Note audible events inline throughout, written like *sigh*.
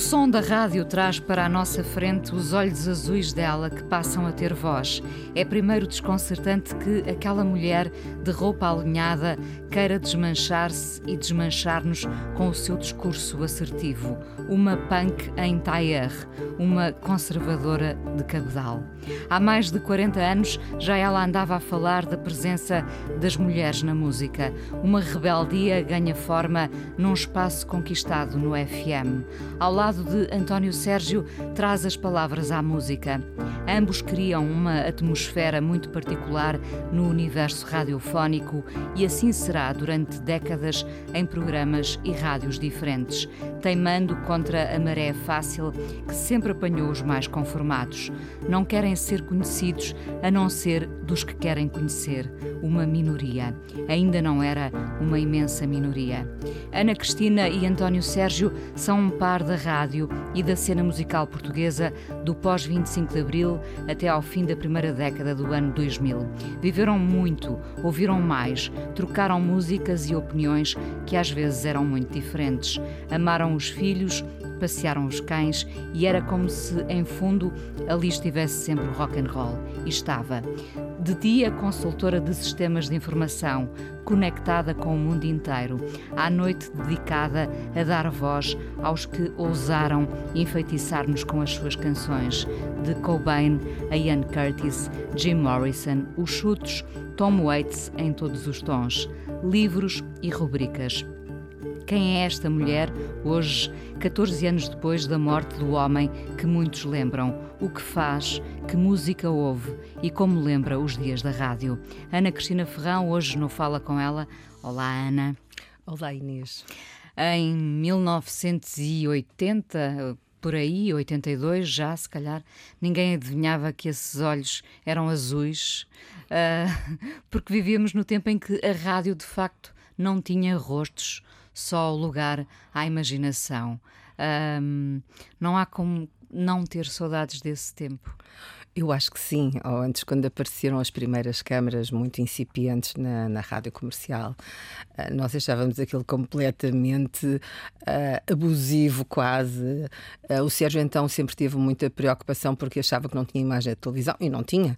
Som da rádio traz para a nossa frente os olhos azuis dela que passam a ter voz. É primeiro desconcertante que aquela mulher de roupa alinhada queira desmanchar-se e desmanchar-nos com o seu discurso assertivo. Uma punk em tailleur, uma conservadora de cabedal. Há mais de 40 anos já ela andava a falar da presença das mulheres na música. Uma rebeldia ganha forma num espaço conquistado no FM. Ao lado de António Sérgio, traz as palavras à música. Ambos criam uma atmosfera muito particular no universo radiofónico e assim será durante décadas em programas e rádios diferentes, teimando contra a maré fácil que sempre apanhou os mais conformados. Não querem ser conhecidos a não ser dos que querem conhecer, uma minoria. Ainda não era uma imensa minoria. Ana Cristina e António Sérgio são um par da rádio e da cena musical portuguesa do pós-25 de Abril até ao fim da primeira década do ano 2000. Viveram muito, ouviram mais, trocaram músicas e opiniões que às vezes eram muito diferentes. Amaram os filhos, passearam os cães e era como se, em fundo, ali estivesse sempre o rock and roll. E estava. De dia, consultora de sistemas de informação, conectada com o mundo inteiro. À noite, dedicada a dar voz aos que ousaram enfeitiçar-nos com as suas canções. De Cobain a Ian Curtis, Jim Morrison, os chutos, Tom Waits em todos os tons. Livros e rubricas. Quem é esta mulher, hoje, 14 anos depois da morte do homem que muitos lembram? O que faz? Que música ouve? E como lembra os dias da rádio? Ana Cristina Ferrão, hoje não fala com ela. Olá, Ana. Olá, Inês. Em 1980, por aí, 82 já, se calhar, ninguém adivinhava que esses olhos eram azuis, uh, *laughs* porque vivíamos no tempo em que a rádio, de facto, não tinha rostos, só lugar à imaginação. Um, não há como não ter saudades desse tempo. Eu acho que sim. Ou antes, quando apareceram as primeiras câmaras muito incipientes na, na rádio comercial, uh, nós achávamos aquilo completamente uh, abusivo, quase. Uh, o Sérgio, então, sempre teve muita preocupação porque achava que não tinha imagem de televisão, e não tinha.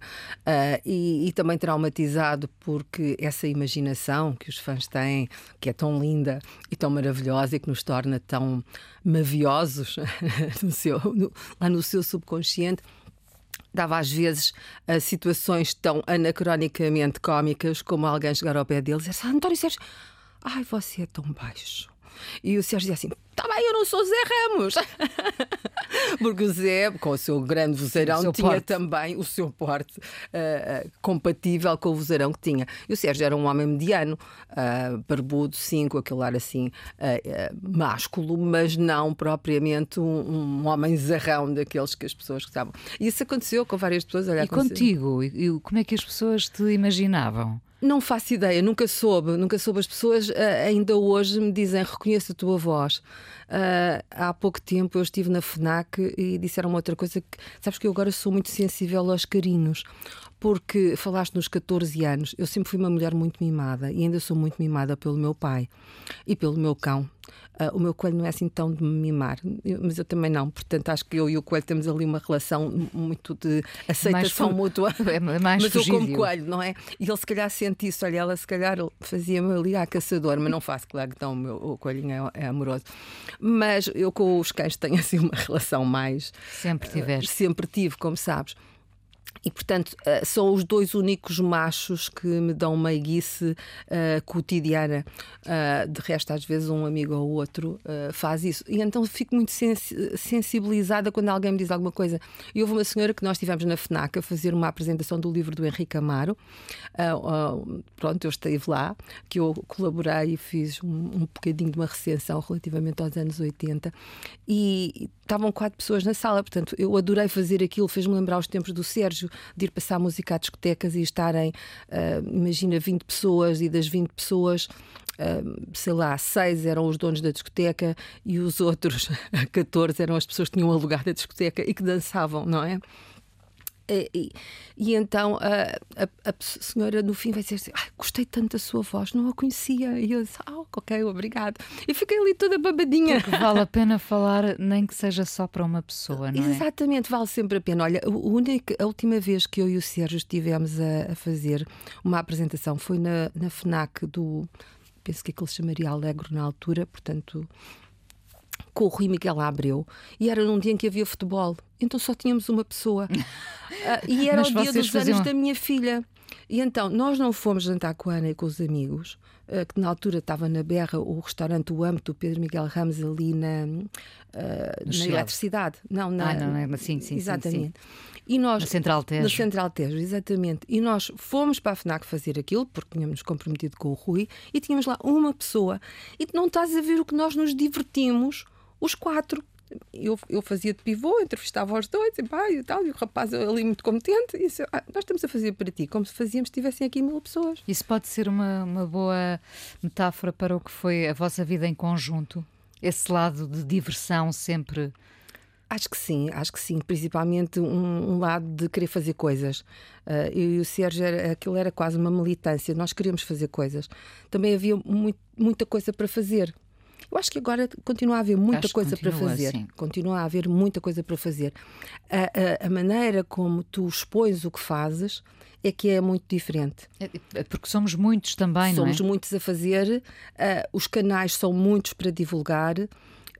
E, e, também traumatizado porque essa imaginação que os fãs têm, que é tão linda e tão maravilhosa e que nos torna tão maviosos *laughs* no seu, no, lá no seu subconsciente dava às vezes a situações tão anacronicamente cómicas como alguém chegar ao pé deles e dizer: António Sérgio, ai, você é tão baixo. E o Sérgio dizia assim: Está bem, eu não sou Zé Ramos. *laughs* Porque o Zé, com o seu grande vozeirão, seu tinha porte. também o seu porte uh, compatível com o vozeirão que tinha. E o Sérgio era um homem mediano, uh, barbudo, sim, com aquele ar assim uh, másculo, mas não propriamente um, um homem zarrão daqueles que as pessoas gostavam. E isso aconteceu com várias pessoas. Olha, e contigo? E como é que as pessoas te imaginavam? Não faço ideia, nunca soube, nunca soube. As pessoas uh, ainda hoje me dizem reconheço a tua voz. Uh, há pouco tempo eu estive na FNAC e disseram-me outra coisa que sabes que eu agora sou muito sensível aos carinhos porque falaste nos 14 anos, eu sempre fui uma mulher muito mimada e ainda sou muito mimada pelo meu pai e pelo meu cão. Uh, o meu coelho não é assim tão de me mimar, eu, mas eu também não. Portanto, acho que eu e o coelho temos ali uma relação muito de aceitação mais mútua. *laughs* É mais mas fugível. eu como coelho, não é? E ele se calhar sente isso. Olha, ela se calhar fazia-me ali à caçador, mas não faço, claro que então o, meu, o coelhinho é, é, amoroso. Mas eu com os cães tenho assim uma *laughs* relação mais. Sempre tiveste. Uh, sempre tive, como sabes. E, portanto, uh, são os dois únicos machos que me dão meiguice uh, cotidiana. Uh, de resto, às vezes, um amigo ou outro faz isso. E então fico muito sensi sensibilizada quando alguém me diz alguma coisa. E houve uma senhora que nós estivemos na FNAC a fazer uma apresentação do livro do Henrique Amaro. pronto, eu estive lá, que eu colaborei e fiz um, um bocadinho de uma recensão relativamente aos anos 80. E estavam quatro pessoas na sala, portanto, eu adorei fazer aquilo, fez-me lembrar os tempos do Sérgio de ir passar música a discotecas e estarem, uh, imagina, 20 pessoas e das 20 pessoas. Uh, sei lá, seis eram os donos da discoteca e os outros *laughs* 14 eram as pessoas que tinham alugado a discoteca e que dançavam, não é? E, e, e, então a, a, a, senhora no fim vai dizer assim: gostei tanto da sua voz, não a conhecia. E eu disse: ah, ok, obrigado. E fiquei ali toda babadinha. Porque vale a pena falar, nem que seja só para uma pessoa, não é? Exatamente, vale sempre a pena. Olha, a, única, a última vez que eu e o Sérgio estivemos a, fazer uma apresentação foi na, na FNAC do. Penso que aquilo se chamaria Alegro na altura, portanto, com o Rui Miguel Abreu e era num dia em que havia futebol. Então só tínhamos uma pessoa. uh, *laughs* e era Mas o dia dos faziam... anos da minha filha. E então, nós não fomos jantar com a Ana e com os amigos, uh, que na altura estava na Berra o restaurante O Âmbito, do Pedro Miguel Ramos, ali na, uh, na eletricidade. Não, na, ah, não, não, sim, sim, exatamente. Sim, sim. E nós, na Central Tejo. Na Central Tejo, exatamente. E nós fomos para a FNAC fazer aquilo, porque tínhamos comprometido com o Rui, e tínhamos lá uma pessoa. E não estás a ver o que nós nos divertimos os quatro. Eu, eu fazia de pivô, entrevistava os dois e, pá, e tal, e o rapaz ali muito competente. E disse, ah, nós estamos a fazer para ti como se fazíamos se tivessem aqui mil pessoas. Isso pode ser uma, uma boa metáfora para o que foi a vossa vida em conjunto? Esse lado de diversão sempre. Acho que sim, acho que sim. Principalmente um, um lado de querer fazer coisas. Uh, eu e o Sérgio, era, aquilo era quase uma militância. Nós queríamos fazer coisas. Também havia muito, muita coisa para fazer. Eu acho que agora continua a haver muita acho coisa para fazer. Continua a haver muita coisa para fazer. A, a, a, maneira como tu expões o que fazes é que é muito diferente. É, é porque somos muitos também, somos não é? muitos a fazer, uh, os canais são muitos para divulgar.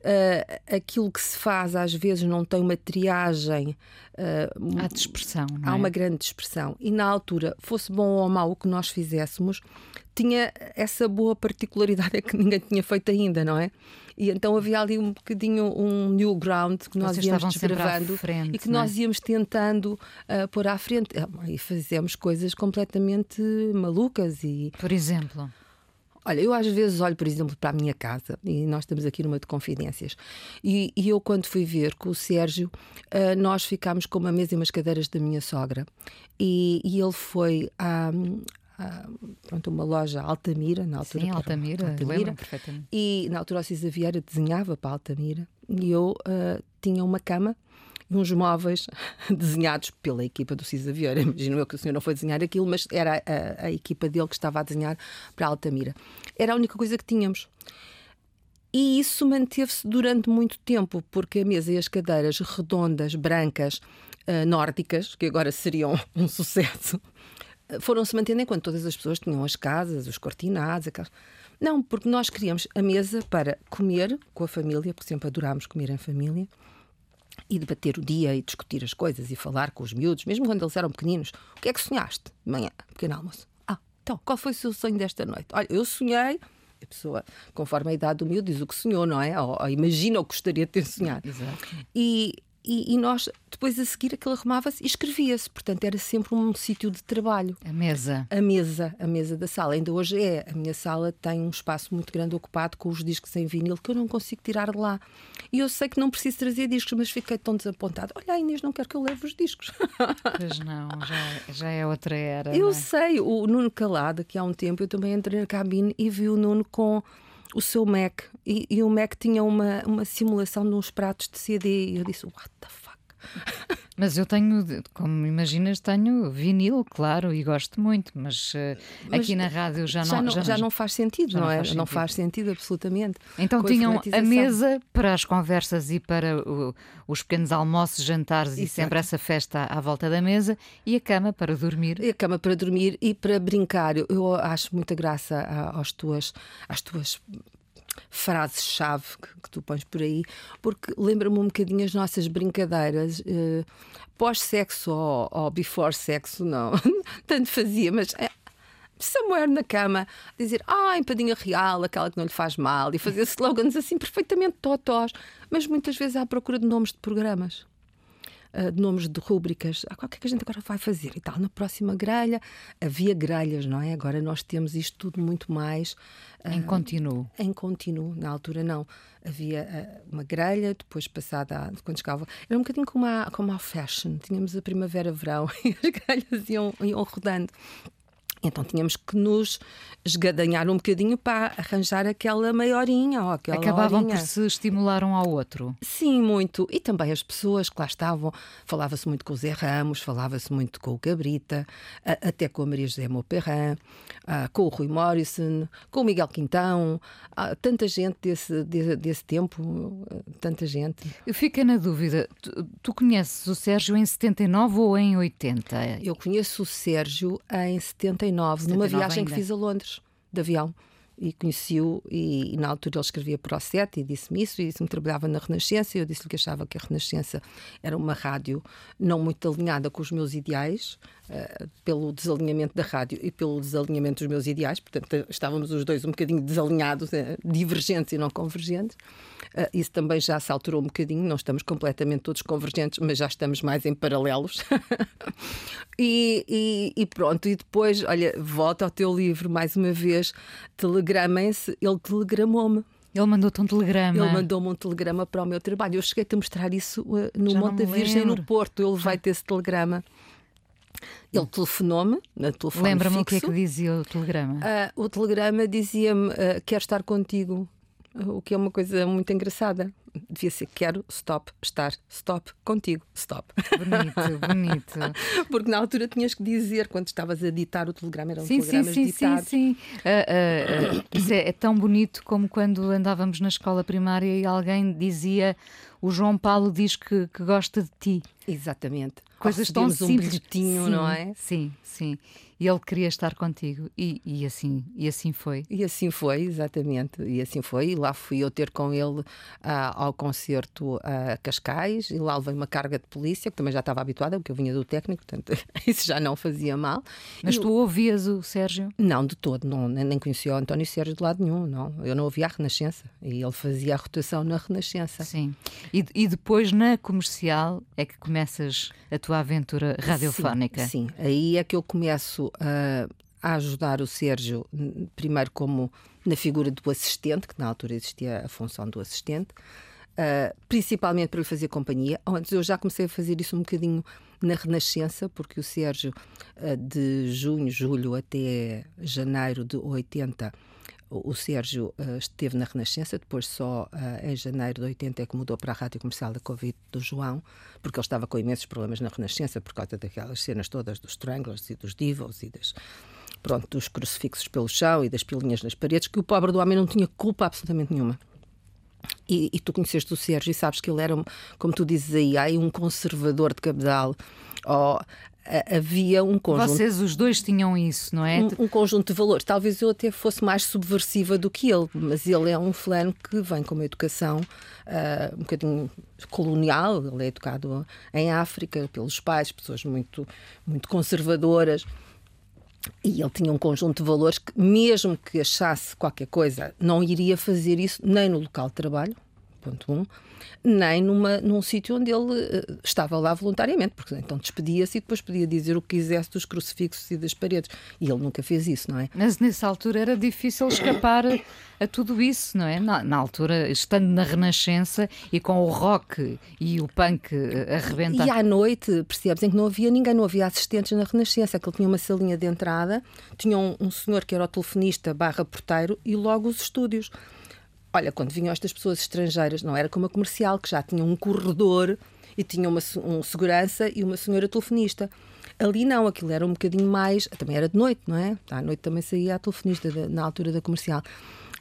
Uh, aquilo que se faz às vezes não tem uma triagem. Uh, há dispersão. Não há é? uma grande dispersão. E na altura, fosse bom ou mau o que nós fizéssemos, tinha essa boa particularidade é *laughs* que ninguém tinha feito ainda, não é? E então havia ali um bocadinho um new ground que nós Vocês íamos desbravando frente, e que nós é? íamos tentando uh, pôr à frente. E fazemos coisas completamente malucas. E... Por exemplo? Olha, eu às vezes olho, por exemplo, para a minha casa e nós estamos aqui numa de confidências. E, e eu, quando fui ver com o Sérgio, uh, nós ficámos com uma mesa e umas cadeiras da minha sogra. E, e ele foi à, pronto, uma loja Altamira, na altura. Sim, Altamira, Altamira perfeitamente. E na altura o Cisa Vieira desenhava para Altamira e eu uh, tinha uma cama uns móveis *laughs* desenhados pela equipa do Cisa Vieira. Imagino eu que o senhor não foi desenhar aquilo, mas era a, a equipa dele que estava a desenhar para Altamira. Era a única coisa que tínhamos. E isso manteve-se durante muito tempo, porque a mesa e as cadeiras redondas, brancas, uh, nórdicas, que agora seriam um sucesso, foram-se mantendo enquanto todas as pessoas tinham as casas, os cortinados, aquelas... Não, porque nós queríamos a mesa para comer com a família, porque sempre adorámos comer em família, e debater o dia e discutir as coisas e falar com os miúdos, mesmo quando eles eram pequeninos. O que é que sonhaste de manhã, pequeno almoço? Ah, então, qual foi o seu sonho desta noite? Olha, eu sonhei. A pessoa, conforme a idade do miúdo, diz o que sonhou, não é? Ou, ou imagina o que gostaria de ter sonhado. Exato. E e, e, nós, depois a seguir, aquilo arrumava-se e escrevia-se. Portanto, era sempre um sítio de trabalho. A mesa. A mesa, a mesa da sala. Ainda hoje é. A minha sala tem um espaço muito grande ocupado com os discos em vinil que eu não consigo tirar de lá. E eu sei que não preciso trazer discos, mas fiquei tão desapontada. Olha, Inês, não quero que eu leve os discos. *laughs* Pois não, já, já é outra era. Eu é? sei. O Nuno Calada, que há um tempo eu também entrei na cabine e vi o Nuno com o seu Mac. E, e o Mac tinha uma, uma simulação de uns pratos de CD. E eu disse, what the fuck? *laughs* Mas eu tenho, como imaginas, tenho vinil, claro, e gosto muito, mas, uh, mas aqui na rádio já não, já não, já, já não faz sentido, não, é? Faz não faz sentido, absolutamente. Então tinham a, a mesa para as conversas e para o, os pequenos almoços, jantares Exato. e sempre essa festa à, à, volta da mesa e a cama para dormir. E a cama para dormir e para brincar. Eu, eu acho muita graça às tuas, às tuas frase-chave que, que, tu pões por aí, porque lembra-me um bocadinho as nossas brincadeiras. Uh, Pós-sexo ou, ou before-sexo, não. *laughs* Tanto fazia, mas é, na cama, dizer ah, empadinha real, aquela que não lhe faz mal, e fazer *laughs* slogans assim perfeitamente totós, mas muitas vezes à procura de nomes de programas. Uh, de nomes de rúbricas, ah, o que é que a gente agora vai fazer e tal. Na próxima grelha havia grelhas, não é? Agora nós temos isto tudo muito mais uh, em contínuo. Em contínuo, na altura não. Havia uh, uma grelha, depois passada, quando chegava, era um bocadinho como a, como a fashion. Tínhamos a primavera-verão *laughs* e as grelhas iam, iam rodando. Então tínhamos que nos esgadanhar um bocadinho para arranjar aquela maiorinha ou aquela Acabavam horinha. por se estimular um ao outro. Sim, muito. E também as pessoas que lá estavam. Falava-se muito com o Zé Ramos, falava-se muito com o Gabrita, até com a Maria José Mauperrin, com o Rui Morrison, com o Miguel Quintão. Tanta gente desse, desse tempo, tanta gente. Eu fico na dúvida, tu, tu conheces o Sérgio em 79 ou em 80? Eu conheço o Sérgio em 79 79, numa viagem ainda. que fiz a Londres, de avião. E conheci-o, e, e, na altura ele escrevia para o SET e disse-me isso, e disse-me que trabalhava na Renascença. E eu disse-lhe que achava que a Renascença era uma rádio não muito alinhada com os meus ideais, uh, pelo desalinhamento da rádio e pelo desalinhamento dos meus ideais. Portanto, estávamos os dois um bocadinho desalinhados, uh, divergentes e não convergentes. Uh, isso também já se alterou um bocadinho, não estamos completamente todos convergentes, mas já estamos mais em paralelos. *laughs* e, e, e, pronto, e depois, olha, volta ao teu livro mais uma vez, telegramem-se, ele telegramou-me. Ele mandou-te um telegrama. Ele mandou-me um telegrama para o meu trabalho. Eu cheguei-te a mostrar isso uh, no Já Monte da Virgem, no Porto. Ele vai ter esse telegrama. Ele telefonou-me na telefone Lembra-me o que é que dizia o telegrama? Uh, o telegrama dizia-me: uh, Quero estar contigo o que é uma coisa muito engraçada. Devia ser quero, stop, estar, stop, contigo, stop. Bonito, *laughs* bonito. Porque na altura tinhas que dizer, quando estavas a ditar o telegrama, eram sim, telegramas sim, ditados. Sim, sim, uh, uh, uh, isso é, é, tão bonito como quando andávamos na escola primária e alguém dizia o João Paulo diz que, que gosta de ti. Exatamente. Coisas tão simples. um bilhetinho, sim, não é? Sim, sim. E ele queria estar contigo e, e, assim e assim foi. E assim foi, exatamente. E assim foi. E lá fui eu ter com ele uh, ao concerto a uh, Cascais e lá levei uma carga de polícia, que também já estava habituada, porque eu vinha do técnico, portanto *laughs* isso já não fazia mal. Mas e tu ouvias o Sérgio? Não, de todo. Não, nem conhecia o António Sérgio de lado nenhum, não. Eu não ouvia a Renascença. E ele fazia a rotação na Renascença. Sim. E, e depois na comercial é que começas a tua aventura radiofónica. Sim, sim. aí é que eu começo a, ajudar o Sérgio, primeiro como na figura do assistente, que na altura existia a função do assistente, uh, principalmente para lhe fazer companhia. Antes eu já comecei a fazer isso um bocadinho na Renascença, porque o Sérgio, uh, de junho, julho até janeiro de 80, o Sérgio uh, esteve na Renascença, depois só uh, em janeiro de 80 é que mudou para a rádio comercial da Covid do João, porque ele estava com imensos problemas na Renascença por causa daquelas cenas todas dos Stranglers e dos Divos e das, pronto, dos crucifixos pelo chão e das pilinhas nas paredes, que o pobre do homem não tinha culpa absolutamente nenhuma. E, e, tu conheceste o Sérgio e sabes que ele era, como tu dizes aí, um conservador de cabedal, havia um conjunto. Vocês os dois tinham isso, não é? Um, um, conjunto de valores. Talvez eu até fosse mais subversiva do que ele, mas ele é um fulano que vem com uma educação uh, um bocadinho colonial. Ele é educado em África pelos pais, pessoas muito, muito conservadoras. E ele tinha um conjunto de valores que, mesmo que achasse qualquer coisa, não iria fazer isso nem no local de trabalho, ponto um, nem numa, num sítio onde ele uh, estava lá voluntariamente, porque então despedia-se e depois podia dizer o que quisesse dos crucifixos e das paredes. E ele nunca fez isso, não é? Mas nessa altura era difícil escapar a tudo isso, não é? Na, na, altura, estando na Renascença e com o rock e o punk eh, arrebentar. E à noite, percebes, em que não havia ninguém, não havia assistentes na Renascença, que ele tinha uma salinha de entrada, tinha um, um senhor que era o telefonista barra porteiro e logo os estúdios. Olha, quando vinham estas pessoas estrangeiras, não era como a comercial, que já tinha um corredor e tinha uma, um segurança e uma senhora telefonista. Ali não, aquilo era um bocadinho mais. Também era de noite, não é? À noite também saía a telefonista na altura da comercial.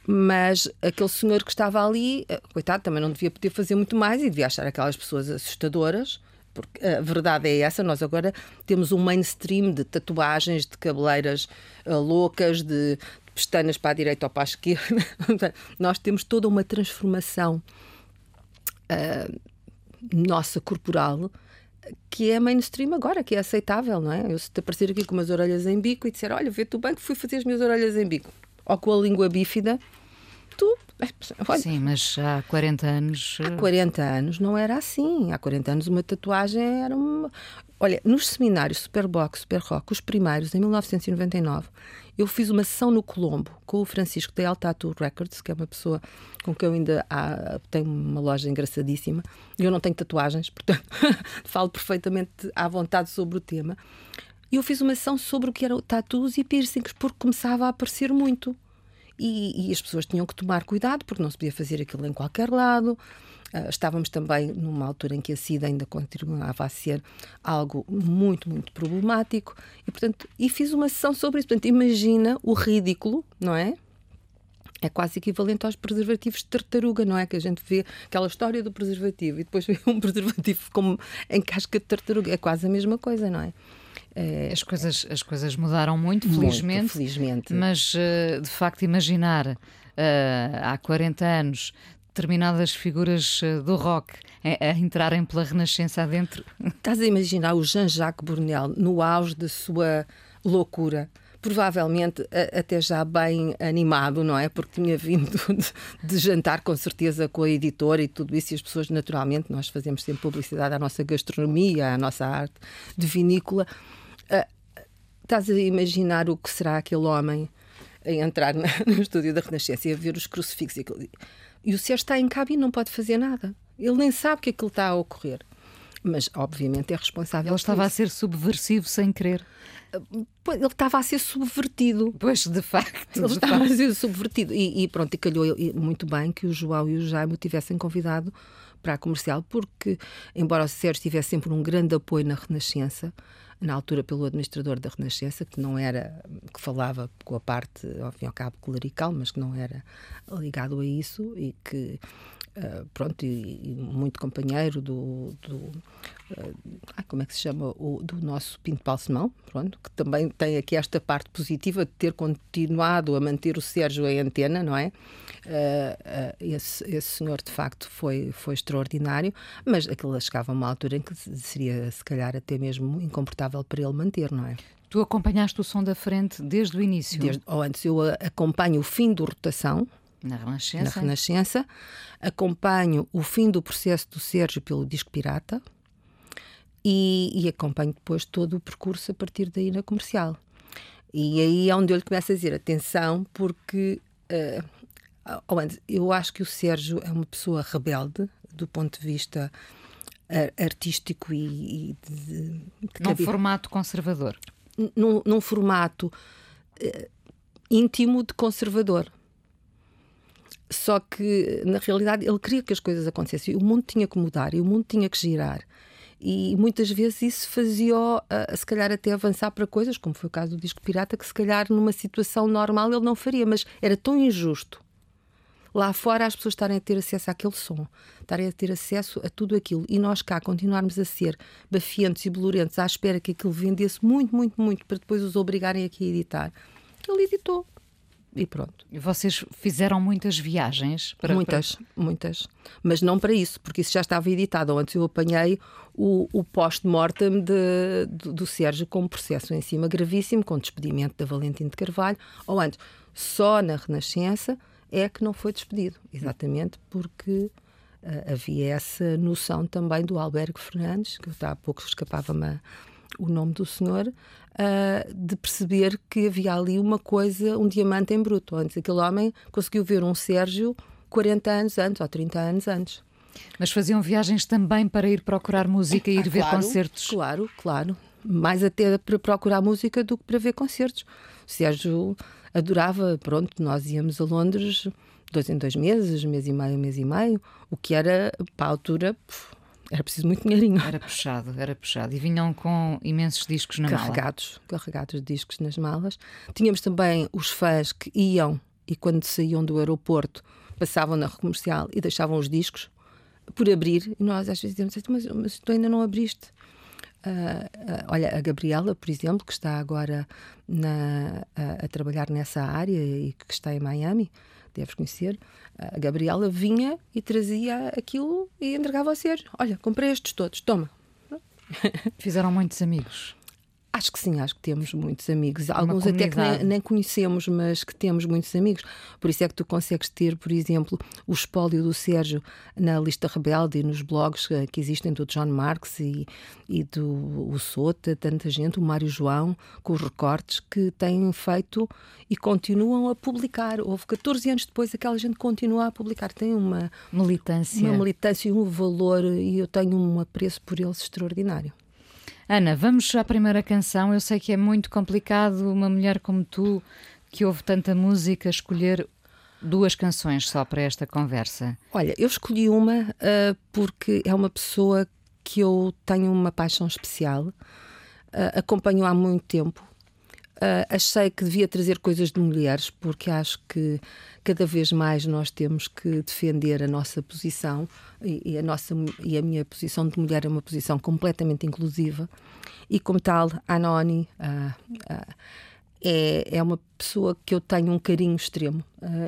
Mas aquele senhor que estava ali, eh, coitado, também não devia poder fazer muito mais e devia achar aquelas pessoas assustadoras Porque a verdade é essa, nós agora temos um mainstream de tatuagens, de cabeleiras uh, loucas, de, pestanas para a direita ou para a esquerda. *laughs* nós temos toda uma transformação uh, nossa corporal que é mainstream agora, que é aceitável, não é? Eu se te aparecer aqui com umas orelhas em bico e disser, olha, vê-te bem que fui fazer as minhas orelhas em bico, ou com a língua bífida, tu. Olha, Sim, mas há 40 anos. Há 40 anos não era assim. Há 40 anos uma tatuagem era uma. Olha, nos seminários Superbox, Super Rock, os primeiros, em 1999, eu fiz uma sessão no Colombo com o Francisco da El Tattoo Records, que é uma pessoa com quem eu ainda há, tenho uma loja engraçadíssima. Eu não tenho tatuagens, *laughs* portanto falo perfeitamente à vontade sobre o tema. E eu fiz uma sessão sobre o que eram tattoos e piercings, porque começava a aparecer muito. E, e, as pessoas tinham que tomar cuidado, porque não se podia fazer aquilo em qualquer lado. Uh, estávamos também numa altura em que a SIDA ainda continuava a ser algo muito, muito problemático. E, portanto, e fiz uma sessão sobre isso. Portanto, imagina o ridículo, não é? É quase equivalente aos preservativos de tartaruga, não é? Que a gente vê aquela história do preservativo e depois vê *laughs* um preservativo como em casca de tartaruga. É quase a mesma coisa, não é? É, as, coisas, as coisas mudaram muito, felizmente. Muito, felizmente. Mas, eh, de facto, imaginar uh, há 40 anos determinadas figuras eh, do rock a, a entrarem pela Renascença adentro. *laughs* Estás a imaginar o Jean-Jacques Brunel no auge da sua loucura? provavelmente até já bem animado, não é? Porque tinha vindo *laughs* de, de, jantar com certeza com a editora e tudo isso, e as pessoas, naturalmente, nós fazemos sempre publicidade à nossa gastronomia, à nossa arte de vinícola. Estás a imaginar o que será aquele homem a entrar na, *laughs* no estúdio da Renascença e a ver os crucifixos e, e o Sérgio está em cabo e não pode fazer nada. Ele nem sabe que aquilo está a ocorrer. Mas, obviamente, é responsável. Ele estava a ser subversivo sem querer. Ele estava a ser subvertido. Pois, de facto. Ele de estava facto. a ser subvertido. E, e pronto, e calhou muito bem que o João e o Jaime o tivessem convidado para a comercial, porque, embora o Sérgio tivesse sempre um grande apoio na Renascença, na altura pelo administrador da Renascença, que não era, que falava com a parte, ao fim e ao cabo, clerical, mas que não era ligado a isso e que Uh, pronto, e, e, muito companheiro do, do uh, como é que se chama, o, do nosso Pinto Balsemão, pronto, que também tem aqui esta parte positiva de ter continuado a manter o Sérgio em antena, não é? Uh, esse, esse senhor, de facto, foi, foi extraordinário, mas aquilo chegava a uma altura em que seria, se calhar, até mesmo incomportável para ele manter, não é? Tu acompanhaste o som da frente desde o início? Desde, ou antes, eu acompanho o fim do rotação, na Renascença. Na Renascença. Acompanho o fim do processo do Sérgio pelo disco pirata e, e, acompanho depois todo o percurso a partir daí na comercial. E aí é onde eu lhe começo a dizer atenção, porque uh, eu acho que o Sérgio é uma pessoa rebelde do ponto de vista artístico e, e de, de num formato conservador. Num, num formato uh, íntimo de conservador. Só que, na realidade, ele queria que as coisas acontecessem. O mundo tinha que mudar e o mundo tinha que girar. E muitas vezes isso fazia-o, uh, se calhar, até avançar para coisas, como foi o caso do disco pirata, que se calhar numa situação normal ele não faria, mas era tão injusto lá fora as pessoas estarem a ter acesso àquele som, estarem a ter acesso a tudo aquilo e nós cá continuarmos a ser bafiantes e bolorentos à espera que aquilo vendesse muito, muito, muito para depois os obrigarem aqui a editar. Ele editou e pronto. E vocês fizeram muitas viagens? Para, muitas, para... muitas. Mas não para isso, porque isso já estava editado. Antes eu apanhei o, o post-mortem do, do Sérgio com um processo em cima gravíssimo, com despedimento da Valentim de Carvalho. Ou antes, só na Renascença é que não foi despedido. Exatamente porque uh, havia essa noção também do Alberto Fernandes, que há pouco escapava-me o nome do senhor, uh, de perceber que havia ali uma coisa, um diamante em bruto. Antes, aquele homem conseguiu ver um Sérgio 40 anos antes ou 30 anos antes. Mas faziam viagens também para ir procurar música e ir ah, ver claro, concertos? Claro, claro. Mais até para procurar música do que para ver concertos. O Sérgio adorava, pronto, nós íamos a Londres dois em dois meses, mês e meio, mês e meio, o que era, para a altura, era preciso muito dinheirinho. Era puxado, era puxado. E vinham com imensos discos na carregados, mala. Carregados de discos nas malas. Tínhamos também os fãs que iam e quando saíam do aeroporto passavam na comercial e deixavam os discos por abrir, e nós às vezes dizemos, mas, mas tu ainda não abriste. Uh, uh, olha, a Gabriela, por exemplo, que está agora na, a, a trabalhar nessa área e que está em Miami, deves conhecer, a Gabriela vinha e trazia aquilo e entregava ao Sérgio. Olha, comprei estes todos, toma. Fizeram muitos amigos. Acho que sim, acho que temos muitos amigos. Alguns até que nem, nem, conhecemos, mas que temos muitos amigos. Por isso é que tu consegues ter, por exemplo, o espólio do Sérgio na lista rebelde e nos blogs que existem do John Marks e, e do o Sota, tanta gente, o Mário João, com os recortes que têm feito e continuam a publicar. Houve 14 anos depois, aquela gente continua a publicar. Tem uma militância, uma militância e um valor, e eu tenho um apreço por eles extraordinário. Ana, vamos à primeira canção. Eu sei que é muito complicado uma mulher como tu, que ouve tanta música, escolher duas canções só para esta conversa. Olha, eu escolhi uma uh, porque é uma pessoa que eu tenho uma paixão especial, uh, acompanho há muito tempo. Uh, achei que devia trazer coisas de mulheres, porque acho que cada vez mais nós temos que defender a nossa posição e, e, a, nossa, e a minha posição de mulher é uma posição completamente inclusiva e, como tal, a Anoni uh, uh, é, é uma pessoa que eu tenho um carinho extremo.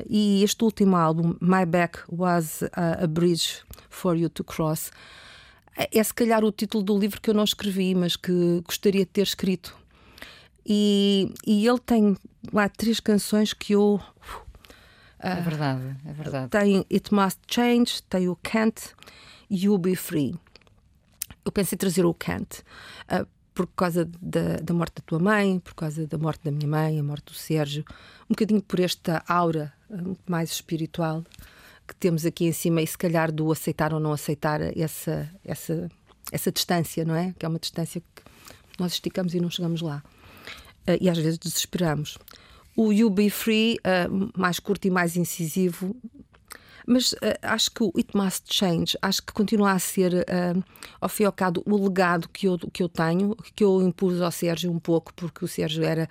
e este último álbum, My Back Was a Bridge for You to Cross, é se calhar o título do livro que eu não escrevi, mas que gostaria de ter escrito e, e ele tem lá três canções que eu. Uh, é verdade, é verdade. Tem It Must Change, tem o Can't e o Be Free. Eu pensei trazer o Can't. Uh, por causa da, da, morte da tua mãe, por causa da morte da minha mãe, a morte do Sérgio, um bocadinho por esta aura uh, mais espiritual que temos aqui em cima e se calhar do aceitar ou não aceitar essa, essa, essa distância, não é? Que é uma distância que nós esticamos e não chegamos lá. Uh, e às vezes desesperamos. O You Be Free, uh, mais curto e mais incisivo, mas uh, acho que o It Must Change, acho que continua a ser, uh, ao fim e ao cabo, o legado que eu, que eu tenho, que eu impus ao Sérgio um pouco, porque o Sérgio era,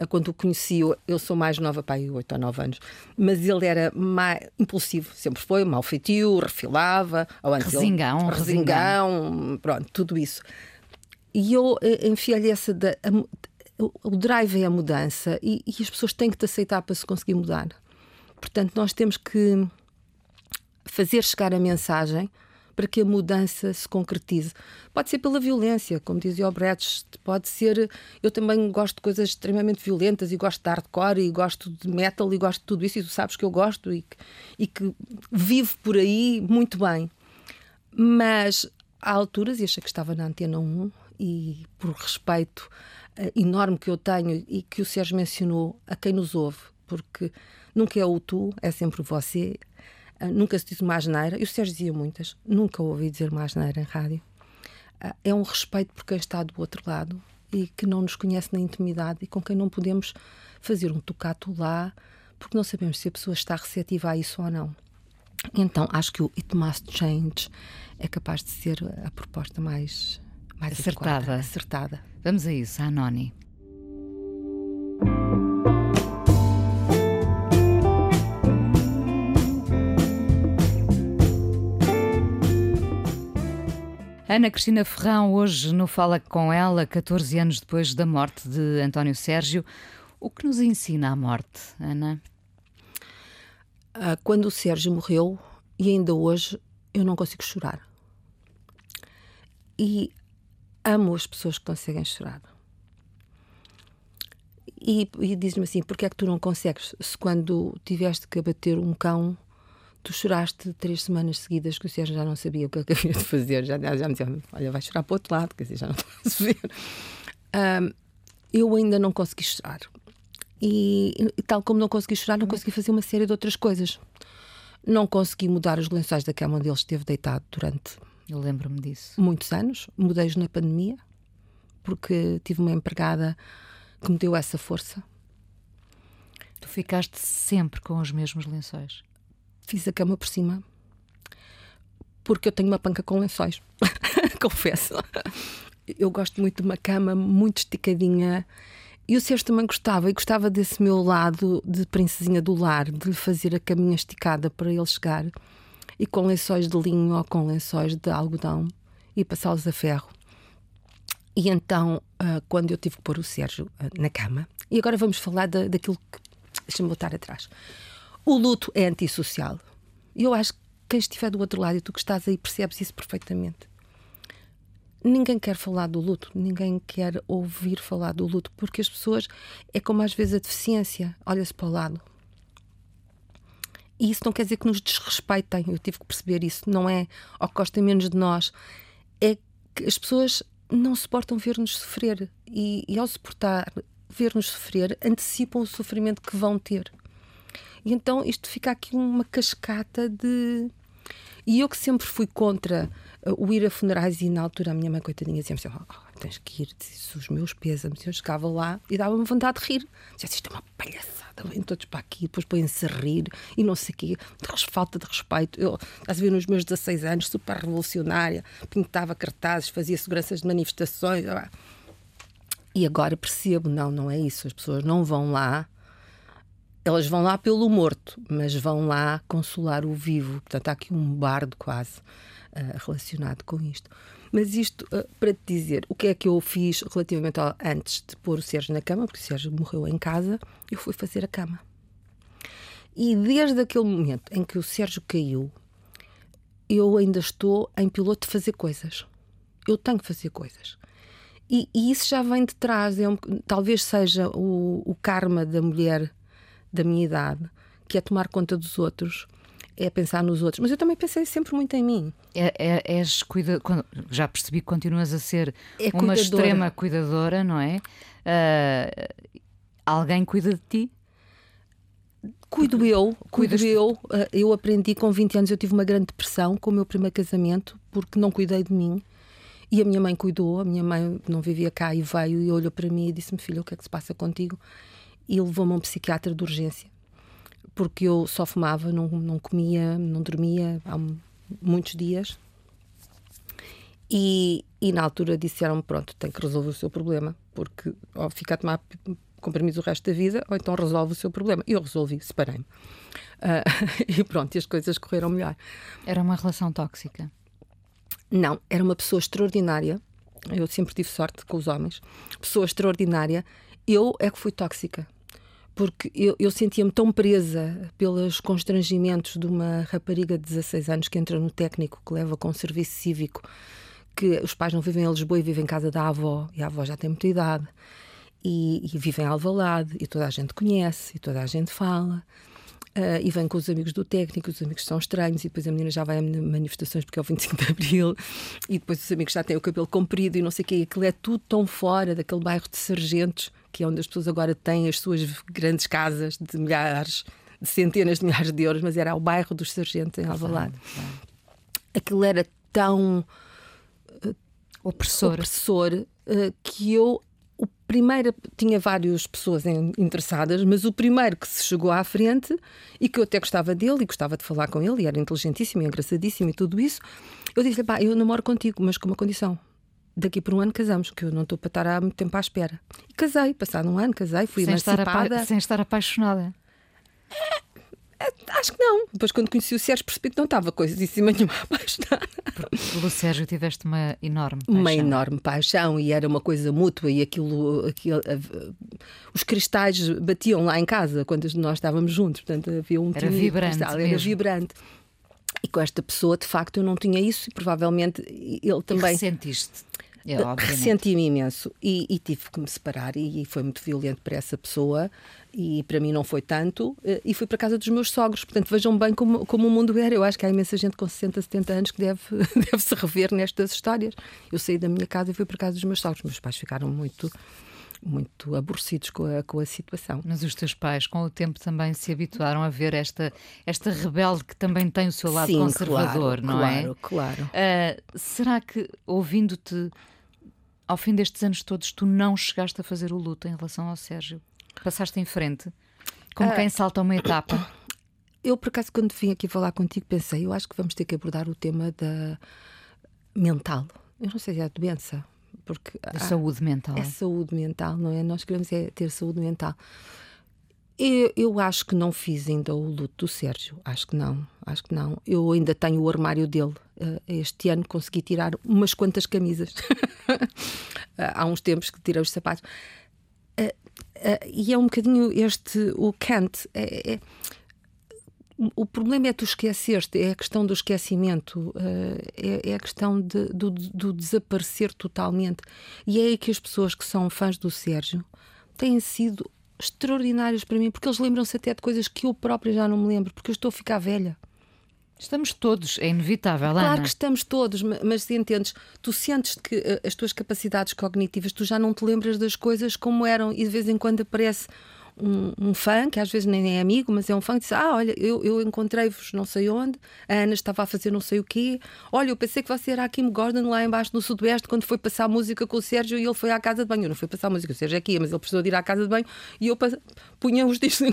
uh, quando o conheci, eu sou mais nova, pai, 8 ou 9 anos, mas ele era mais impulsivo, sempre foi, mal feitio, refilava, ou antes resingão, ele, resingão, resingão, pronto, tudo isso. E eu enfiei-lhe essa. Da, o drive é a mudança e, e, as pessoas têm que te aceitar para se conseguir mudar. Portanto, nós temos que fazer chegar a mensagem para que a mudança se concretize. Pode ser pela violência, como dizia o Brecht, pode ser. Eu também gosto de coisas extremamente violentas e gosto de hardcore e gosto de metal e gosto de tudo isso, e tu sabes que eu gosto e que, e que vivo por aí muito bem. Mas há alturas, e achei que estava na antena 1, e por respeito enorme que eu tenho e que o Sérgio mencionou a quem nos ouve, porque nunca é o tu, é sempre você, uh, nunca se diz uma asneira, e o Sérgio dizia muitas, nunca ouvi dizer uma asneira em rádio. Uh, é um respeito por quem está do outro lado e que não nos conhece na intimidade e com quem não podemos fazer um tocato lá, porque não sabemos se a pessoa está receptiva a isso ou não. Então, acho que o It Must Change é capaz de ser a proposta mais mais acertada. Adequada, acertada. Vamos a isso, a Anoni. Ana Cristina Ferrão, hoje no Fala com ela, 14 anos depois da morte de António Sérgio. O que nos ensina a morte, Ana? Ah, quando o Sérgio morreu, e ainda hoje, eu não consigo chorar. E amo as pessoas que conseguem chorar. E, e diz-me assim: porquê é que tu não consegues? Se quando tiveste que abater um cão, tu choraste três semanas seguidas que o Sérgio já não sabia o que ele havia de fazer, já, já me dizia: olha, vai chorar para o outro lado, quer dizer, já não *laughs* posso ver. Um, eu ainda não consegui chorar. E, e, tal como não consegui chorar, não consegui fazer uma série de outras coisas. Não consegui mudar os lençóis da cama onde ele esteve deitado durante eu lembro-me disso. Muitos anos. Mudei-os na pandemia, porque tive uma empregada que me deu essa força. Tu ficaste sempre com os mesmos lençóis? Fiz a cama por cima, porque eu tenho uma panca com lençóis, *laughs* confesso. Eu gosto muito de uma cama muito esticadinha. E o Sérgio também gostava, e gostava desse meu lado de princesinha do lar, de lhe fazer a caminha esticada para ele chegar e com lençóis de linho ou com lençóis de algodão e passá-los a ferro. E então, uh, quando eu tive que pôr o Sérgio uh, na cama, e agora vamos falar da, daquilo que. Deixa-me voltar atrás. O luto é antissocial. Eu acho que quem estiver do outro lado e tu que estás aí percebes isso perfeitamente. Ninguém quer falar do luto, ninguém quer ouvir falar do luto, porque as pessoas é como às vezes a deficiência, olha-se para o lado. E isso não quer dizer que nos desrespeitem, eu tive que perceber isso, não é ou que gostem menos de nós, é que as pessoas não suportam ver-nos sofrer e, e ao suportar ver-nos sofrer, antecipam o sofrimento que vão ter. E então isto fica aqui uma cascata de. E eu que sempre fui contra uh, o ir a funerais e na altura a minha mãe, coitadinha, dizia-me assim: oh, tens que ir, os meus pêsames. Eu chegava lá e dava-me vontade de rir. Dizia isto é uma palhaçada, vêm todos para aqui, depois põem-se a rir e não sei o quê, de falta de respeito. Eu, às vezes, nos meus 16 anos, super revolucionária, pintava cartazes, fazia seguranças de manifestações. E agora percebo: não, não é isso. As pessoas não vão lá elas vão lá pelo morto, mas vão lá consolar o vivo. Portanto, há aqui um bardo quase uh, relacionado com isto. Mas isto uh, para te dizer o que é que eu fiz relativamente ao, antes de pôr o Sérgio na cama, porque o Sérgio morreu em casa, eu fui fazer a cama. E desde aquele momento em que o Sérgio caiu, eu ainda estou em piloto de fazer coisas. Eu tenho que fazer coisas. E, e isso já vem de trás. É um, talvez seja o, o karma da mulher da minha idade, que é tomar conta dos outros, é pensar nos outros. Mas eu também pensei sempre muito em mim. É, é, és cuida... Já percebi que continuas a ser é uma cuidadora. extrema cuidadora, não é? Uh, alguém cuida de ti? Cuido eu, cuido eu. Ah, eu aprendi com 20 anos, eu tive uma grande depressão com o meu primeiro casamento, porque não cuidei de mim. E a minha mãe cuidou, a minha mãe não vivia cá e veio e olhou para mim e disse-me: Filha, o que é que se passa contigo? E levou-me a um psiquiatra de urgência, porque eu só fumava, não, não comia, não dormia há muitos dias. E, e na altura disseram-me: pronto, tem que resolver o seu problema, porque ou fica a tomar comprimidos o resto da vida, ou então resolve o seu problema. E eu resolvi, separei-me. Uh, *laughs* e pronto, e as coisas correram melhor. Era uma relação tóxica? Não, era uma pessoa extraordinária. Eu sempre tive sorte com os homens. Pessoa extraordinária. Eu é que fui tóxica porque eu, eu sentia-me tão presa pelos constrangimentos de uma rapariga de 16 anos que entra no técnico, que leva com serviço cívico, que os pais não vivem em Lisboa e vivem em casa da avó, e a avó já tem muita idade, e, e vive em Alvalade, e toda a gente conhece, e toda a gente fala. Uh, e vem com os amigos do técnico, os amigos são estranhos, e depois a menina já vai a manifestações porque é o 25 de Abril, e depois os amigos já têm o cabelo comprido e não sei o quê, aquilo é tudo tão fora daquele bairro de Sargentos, que é onde as pessoas agora têm as suas grandes casas de milhares, de centenas de milhares de euros, mas era o bairro dos Sargentos, em Alvalade. Aquilo era tão uh, opressor, opressor uh, que eu o primeiro tinha várias pessoas interessadas, mas o primeiro que se chegou à frente e que eu até gostava dele e gostava de falar com ele, e era inteligentíssimo e engraçadíssimo e tudo isso, eu disse-lhe: pá, eu namoro contigo, mas com uma condição. Daqui por um ano casamos, que eu não estou para estar há muito tempo à espera. E casei, passado um ano, casei, fui sem emancipada. Estar sem estar apaixonada. É, é, acho que não. Depois, quando conheci o Sérgio, percebi que não estava cima nenhuma *laughs* apaixonada. Pelo Sérgio tiveste uma enorme paixão. Uma enorme paixão e era uma coisa mútua e aquilo, aquilo os cristais batiam lá em casa quando nós estávamos juntos. Portanto, havia um era vibrante. Cristal, era vibrante. E com esta pessoa, de facto, eu não tinha isso e provavelmente ele também. E sentiste é, Ressenti-me imenso e, e, tive que me separar e, e, foi muito violento para essa pessoa e para mim não foi tanto eh, e fui para casa dos meus sogros, portanto vejam bem como, como o mundo era, eu acho que há imensa gente com 60, 70 anos que deve, *laughs* deve se rever nestas histórias eu saí da minha casa e fui para casa dos meus sogros, meus pais ficaram muito muito aborrecidos com a, com a situação. Mas os teus pais, com o tempo, também se habituaram a ver esta, esta rebelde que também tem o seu lado Sim, conservador, claro, não claro, é? Claro, claro. Uh, será que, ouvindo-te ao fim destes anos todos, tu não chegaste a fazer o luto em relação ao Sérgio? Passaste em frente? Como quem salta uma etapa? *coughs* Eu, por acaso, quando vim aqui falar contigo, pensei, eu acho que vamos ter que abordar o tema da mental. Eu não sei se é a doença. Porque a saúde mental. É saúde mental, não é? Nós queremos é ter saúde mental. Eu, eu, acho que não fiz ainda o luto do Sérgio. Acho que não, acho que não. Eu ainda tenho o armário dele. Uh, este ano consegui tirar umas quantas camisas. *laughs* Há uns tempos que tirei os sapatos. Uh, e é um bocadinho este, o Kant. É, é, o problema é tu esqueceste, é a questão do esquecimento, é, é a questão de, do, do desaparecer totalmente. E é aí que as pessoas que são fãs do Sérgio têm sido extraordinários para mim, porque eles lembram-se até de coisas que eu própria já não me lembro, porque eu estou a ficar velha. Estamos todos, é inevitável, Claro Ana. que estamos todos, mas se entendes, tu sentes que eh, as tuas capacidades cognitivas, tu já não te lembras das coisas como eram e de vez em quando aparece um, um, fã, que às vezes nem é amigo, mas é um fã que diz: Ah, olha, eu, eu encontrei-vos não sei onde, a Ana estava a fazer não sei o quê. Olha, eu pensei que você era a Kim Gordon lá embaixo no Sudoeste quando foi passar música com o Sérgio e ele foi à casa de banho. Eu não fui passar música, o Sérgio é aqui, mas ele precisou de ir à casa de banho e eu punha os discos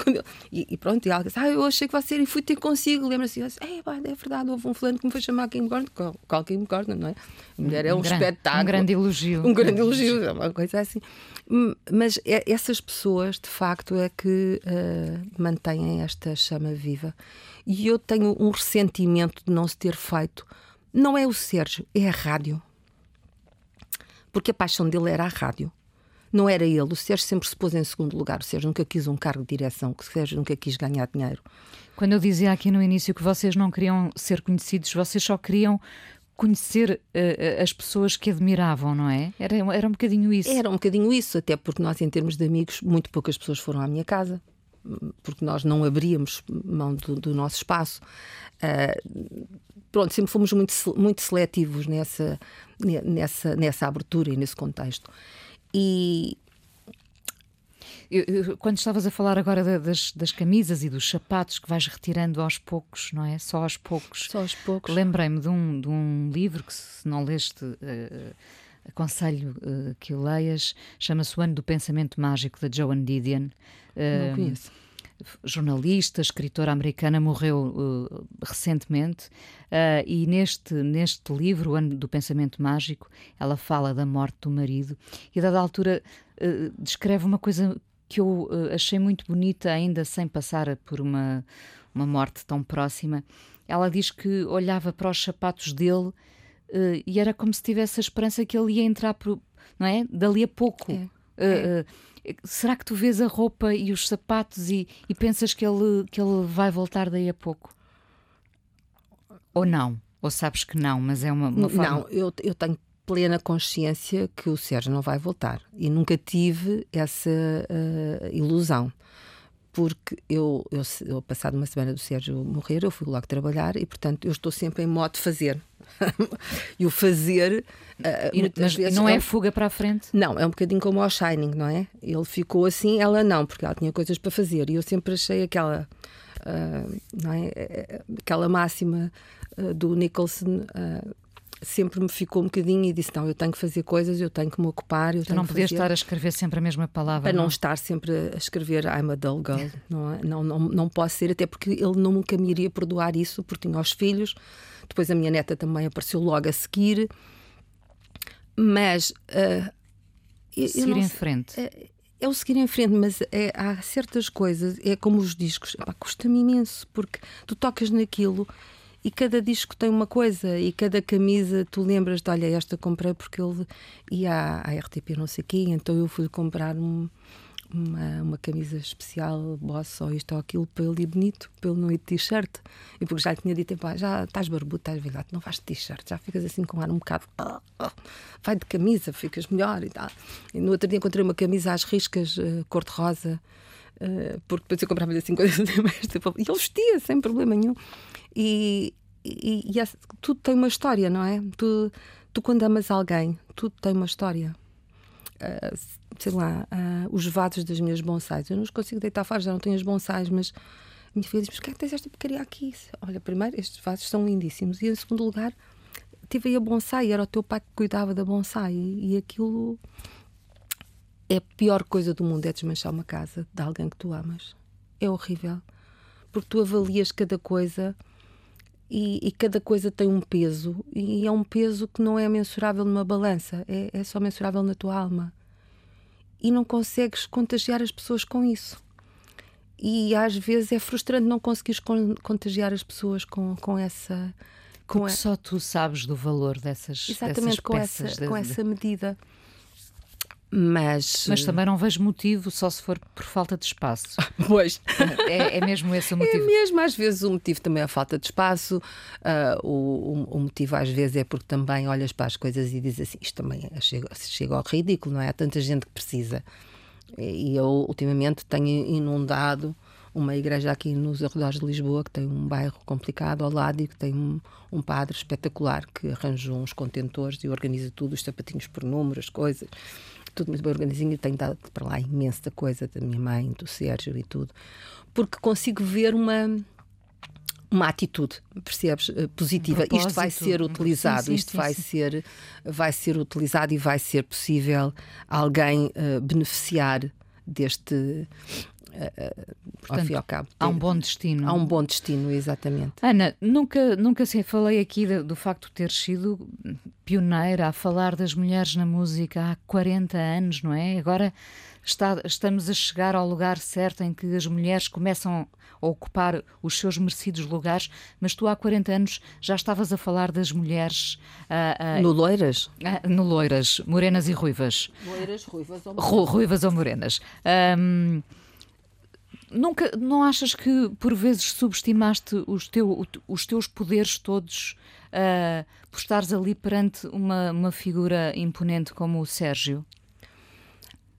e, e pronto, e ela disse: Ah, eu achei que você e fui ter consigo. Lembra-se, é, é verdade, houve um fulano que me foi chamar a Kim Gordon. Qual, qual Kim Gordon, não é? A mulher é um, um espetáculo. Um grande elogio. Um grande elogio, é uma coisa assim. Mas é, essas pessoas, de facto, é que uh, mantêm esta chama viva. E eu tenho um ressentimento de não se ter feito. Não é o Sérgio, é a rádio. Porque a paixão dele era a rádio. Não era ele. O Sérgio sempre se pôs em segundo lugar. O Sérgio nunca quis um cargo de direção. O Sérgio nunca quis ganhar dinheiro. Quando eu dizia aqui no início que vocês não queriam ser conhecidos, vocês só queriam conhecer uh, as pessoas que admiravam, não é? Era, era um bocadinho isso. Era um bocadinho isso, até porque nós, em termos de amigos, muito poucas pessoas foram à minha casa, porque nós não abríamos mão do, do nosso espaço. Uh, pronto, sempre fomos muito, muito seletivos nessa, nessa, nessa abertura e nesse contexto. E, eu, eu, quando estavas a falar agora das, das, camisas e dos sapatos que vais retirando aos poucos, não é? Só aos poucos. Só aos poucos. Lembrei-me de um, de um livro que, se não leste, uh, aconselho uh, que o leias, chama-se O Ano do Pensamento Mágico, da Joan Didion. Uh, não conheço jornalista, escritora americana, morreu uh, recentemente uh, e neste, neste livro, O Ano do Pensamento Mágico, ela fala da morte do marido e, a dada altura, uh, descreve uma coisa que eu achei muito bonita, ainda sem passar por uma, uma morte tão próxima. Ela diz que olhava para os sapatos dele e era como se tivesse a esperança que ele ia entrar, por, não é? Dali a pouco. É. É será que tu vês a roupa e os sapatos e, e pensas que ele, que ele vai voltar daí a pouco? Ou não? Ou sabes que não, mas é uma, uma forma... Não, eu, eu tenho plena consciência que o Sérgio não vai voltar e nunca tive essa uh, ilusão porque eu, eu, eu, passado uma semana do Sérgio morrer, eu fui logo trabalhar e, portanto, eu estou sempre em modo de fazer. *laughs* e o fazer. Uh, e, mas vezes, não é, é fuga para a frente? Não, é um bocadinho como o Shining, não é? Ele ficou assim, ela não, porque ela tinha coisas para fazer. E eu sempre achei aquela. Uh, não é? Aquela máxima uh, do Nicholson sempre me ficou um bocadinho e disse: Não, eu tenho que fazer coisas, eu tenho que me ocupar. Eu tu não podias estar a escrever sempre a mesma palavra. Para não, não estar sempre a escrever I'm a dull girl. não, é? não, não, não posso ser, até porque ele nunca me iria perdoar isso, porque tinha os filhos. Depois a minha neta também apareceu logo a seguir. Mas. Uh, seguir em frente. É, é, o seguir em frente, mas é, há certas coisas, é como os discos, custa-me imenso, porque tu tocas naquilo e cada disco tem uma coisa e cada camisa tu lembras de olha, esta comprei porque ele ia à, à RTP não sei quê, então eu fui comprar um, uma, uma camisa especial, boss ou isto ou aquilo, para ele ir bonito, ele não ir de t-shirt. E porque já lhe tinha dito, já estás barbudo, estás velhote, não vais de t-shirt, já ficas assim com ar um bocado. Oh, oh, vai de camisa, ficas melhor e tal. E no outro dia encontrei uma camisa às riscas, uh, cor-de-rosa, uh, porque depois eu comprava-lhe assim *laughs* coisas tipo, e ele vestia sem problema nenhum. E, e, e, tudo tem uma história, não é? Tu, tu, quando amas alguém, tudo tem uma história. Uh, sei lá, uh, os vasos das minhas bonsais. Eu não os consigo deitar fora, já não tenho os bonsais, mas minha filha diz: Mas que é que tens esta porcaria aqui? Olha, primeiro, estes vasos são lindíssimos. E em segundo lugar, tive aí a bonsai, era o teu pai que cuidava da bonsai. E, e aquilo é a pior coisa do mundo: é desmanchar uma casa de alguém que tu amas. É horrível. Porque tu avalias cada coisa e, e, cada coisa tem um peso, e é um peso que não é mensurável numa balança, é, é só mensurável na tua alma. E não consegues contagiar as pessoas com isso. e às vezes é frustrante não conseguires contagiar as pessoas com, com essa. Com Porque a... só tu sabes do valor dessas Exatamente, dessas com, essa, de... com essa medida. Mas, Mas também não vejo motivo só se for por falta de espaço. *laughs* pois. É, é, mesmo esse o motivo. É mesmo, às vezes o motivo também é a falta de espaço, uh, o, o, motivo às vezes é porque também olhas para as coisas e dizes assim, isto também chega, chega ao ridículo, não é? Há tanta gente que precisa. E eu ultimamente tenho inundado uma igreja aqui nos arredores de Lisboa que tem um bairro complicado ao lado e que tem um, um padre espetacular que arranja uns contentores e organiza tudo, os sapatinhos por número, as coisas tudo muito bem organizadinho. Tenho dado para lá imensa coisa da minha mãe, do Sérgio e tudo, porque consigo ver uma uma atitude, percebes, eh, positiva. Um isto vai ser utilizado, sim, sim, isto sim, vai ser vai ser utilizado e vai ser possível alguém uh, beneficiar deste Portanto, ao fim e ao cabo. Há um bom destino. Há um bom destino, exatamente. Ana, nunca, nunca se falei aqui do, do facto de ter sido pioneira a falar das mulheres na música há 40 anos, não é? Agora está, estamos a chegar ao lugar certo em que as mulheres começam a ocupar os seus merecidos lugares, mas tu há 40 anos já estavas a falar das mulheres. Uh, uh, no Loiras? Uh, no Loiras, morenas e ruivas. Loiras, ruivas ou morenas. ruivas ou morenas. Um, nunca não achas que por vezes subestimaste os, teu, os teus poderes todos uh, por estares ali perante uma, uma figura imponente como o Sérgio?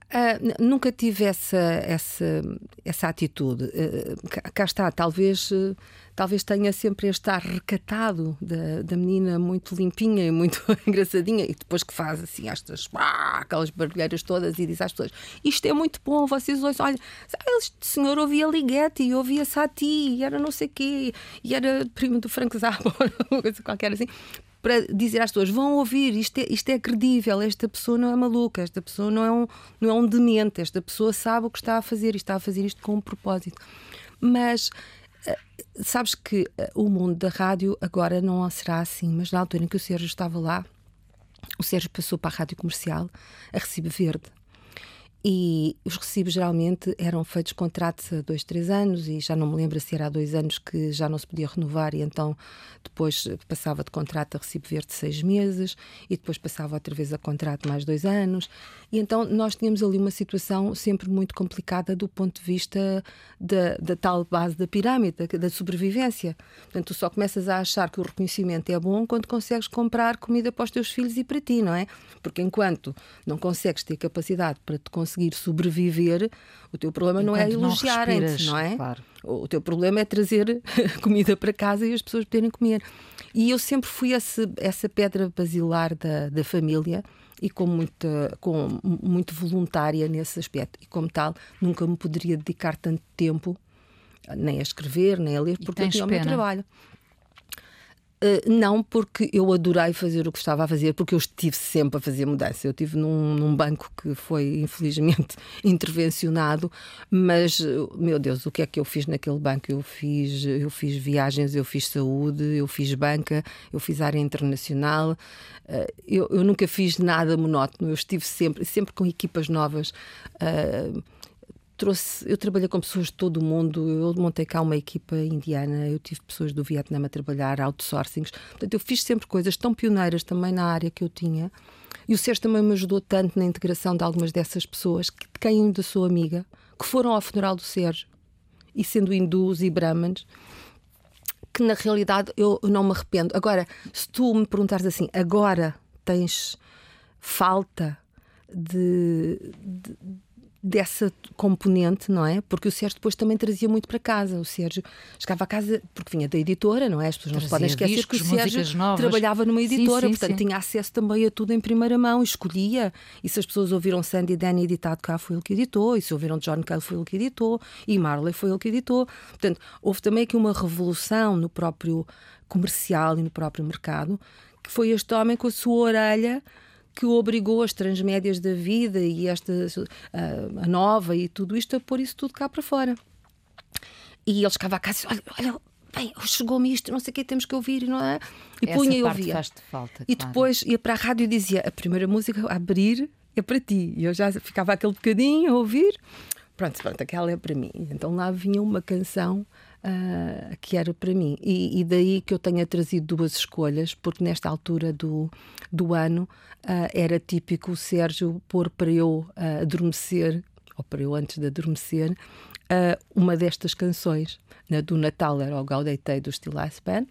Uh, nunca tive essa, essa, essa atitude. Uh, cá, cá, está, talvez, uh, talvez tenha sempre este ar recatado da, da menina muito limpinha e muito *laughs* engraçadinha, e depois que faz assim estas aquelas barulheiras todas e diz às pessoas: Isto é muito bom, vocês ouçam, olha, este senhor ouvia Ligeti, ouvia Sati, e era não sei quê, e era primo do Frank Zappa, *laughs* uma coisa qualquer assim para dizer às pessoas: vão ouvir, isto é, isto é credível, esta pessoa não é maluca, esta pessoa não é, um, não é um demente, esta pessoa sabe o que está a fazer e está a fazer isto com um propósito. Mas sabes que eh, o mundo da rádio agora não será assim, mas na altura em que o Sérgio estava lá, o Sérgio passou para a rádio comercial a recibo verde. E os recibos geralmente eram feitos contratos a dois, três anos, e já não me lembro se era há dois anos que já não se podia renovar, e então depois passava de contrato a recibo verde seis meses, e depois passava outra vez a contrato mais dois anos. E então nós tínhamos ali uma situação sempre muito complicada do ponto de vista da, da tal base da pirâmide, da, da sobrevivência. Portanto, tu só começas a achar que o reconhecimento é bom quando consegues comprar comida para os teus filhos e para ti, não é? Porque enquanto não consegues ter capacidade para te conseguir conseguir sobreviver, o teu problema Enquanto não é elogiarem-te, não, não, é? Claro. O teu problema é trazer *laughs* comida para casa e as pessoas poderem comer. E eu sempre fui esse, essa pedra basilar da, da família e com, muita, com muito voluntária nesse aspecto. E como tal, nunca me poderia dedicar tanto tempo nem a escrever, nem a ler, porque eu tinha o meu trabalho. Uh, não, porque eu adorei fazer o que estava a fazer, porque eu estive sempre a fazer mudança. Eu estive num, num banco que foi infelizmente *laughs* intervencionado, mas meu Deus, o que é que eu fiz naquele banco? Eu fiz, eu fiz viagens, eu fiz saúde, eu fiz banca, eu fiz área internacional. Uh, eu, eu, nunca fiz nada monótono. Eu estive sempre, sempre com equipas novas. Uh, trouxe, eu trabalhei com pessoas de todo o mundo, eu montei cá uma equipa indiana, eu tive pessoas do Vietnã a trabalhar, outsourcings, portanto eu fiz sempre coisas tão pioneiras também na área que eu tinha. E o Sérgio também me ajudou tanto na integração de algumas dessas pessoas, que, de quem ainda sou amiga, que foram ao funeral do Sérgio, e sendo hindus e brahmanes, que na realidade eu não me arrependo. Agora, se tu me perguntares assim, agora tens falta de, de dessa componente, não é? Porque o Sérgio depois também trazia muito para casa. O Sérgio chegava a casa, porque vinha da editora, não é? As pessoas não se podem esquecer discos, que o Sérgio novas. trabalhava numa editora, sim, sim, portanto sim. tinha acesso também a tudo em primeira mão, escolhia. E se as pessoas ouviram Sandy e Danny editado cá, foi ele que editou. E se ouviram John Cale, foi ele que editou. E Marley foi ele que editou. Portanto, houve também aqui uma revolução no próprio comercial e no próprio mercado, que foi este homem com a sua orelha que obrigou as transmédias da vida e esta a, a nova e tudo isto a pôr isso tudo cá para fora. E ele chegava a casa e olha, olha bem, chegou-me isto, não sei o que, temos que ouvir, não é? E Essa punha e ouvia. Falta, e depois ia para a rádio e dizia: a primeira música a abrir é para ti. E eu já ficava aquele bocadinho a ouvir. pronto, pronto, aquela é para mim. Então lá vinha uma canção uh, que era para mim. E, e, daí que eu tenha trazido duas escolhas, porque nesta altura do, do ano uh, era típico o Sérgio pôr para eu uh, adormecer, ou para eu antes de adormecer, uma destas canções. Na do Natal era o Gaudete do Still Band.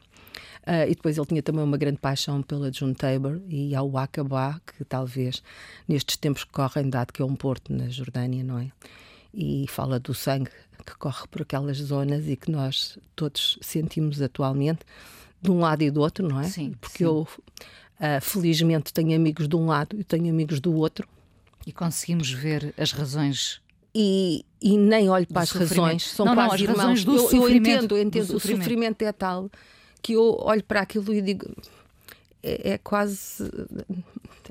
Uh, e depois ele tinha também uma grande paixão pela June Tabor e ao Aqaba, que talvez nestes tempos que correm, dado que é um porto na Jordânia, não é? E fala do sangue que corre por aquelas zonas e que nós todos sentimos atualmente, de um lado e do outro, não é? Sim. Porque sim. eu, uh, felizmente, tenho amigos de um lado e tenho amigos do outro. E conseguimos ver as razões e, e, nem olho para as razões, são não, quase não, as irmãos. Razões do eu, sofrimento, eu entendo, eu entendo. o sofrimento. sofrimento é tal que eu olho para aquilo e digo é, é quase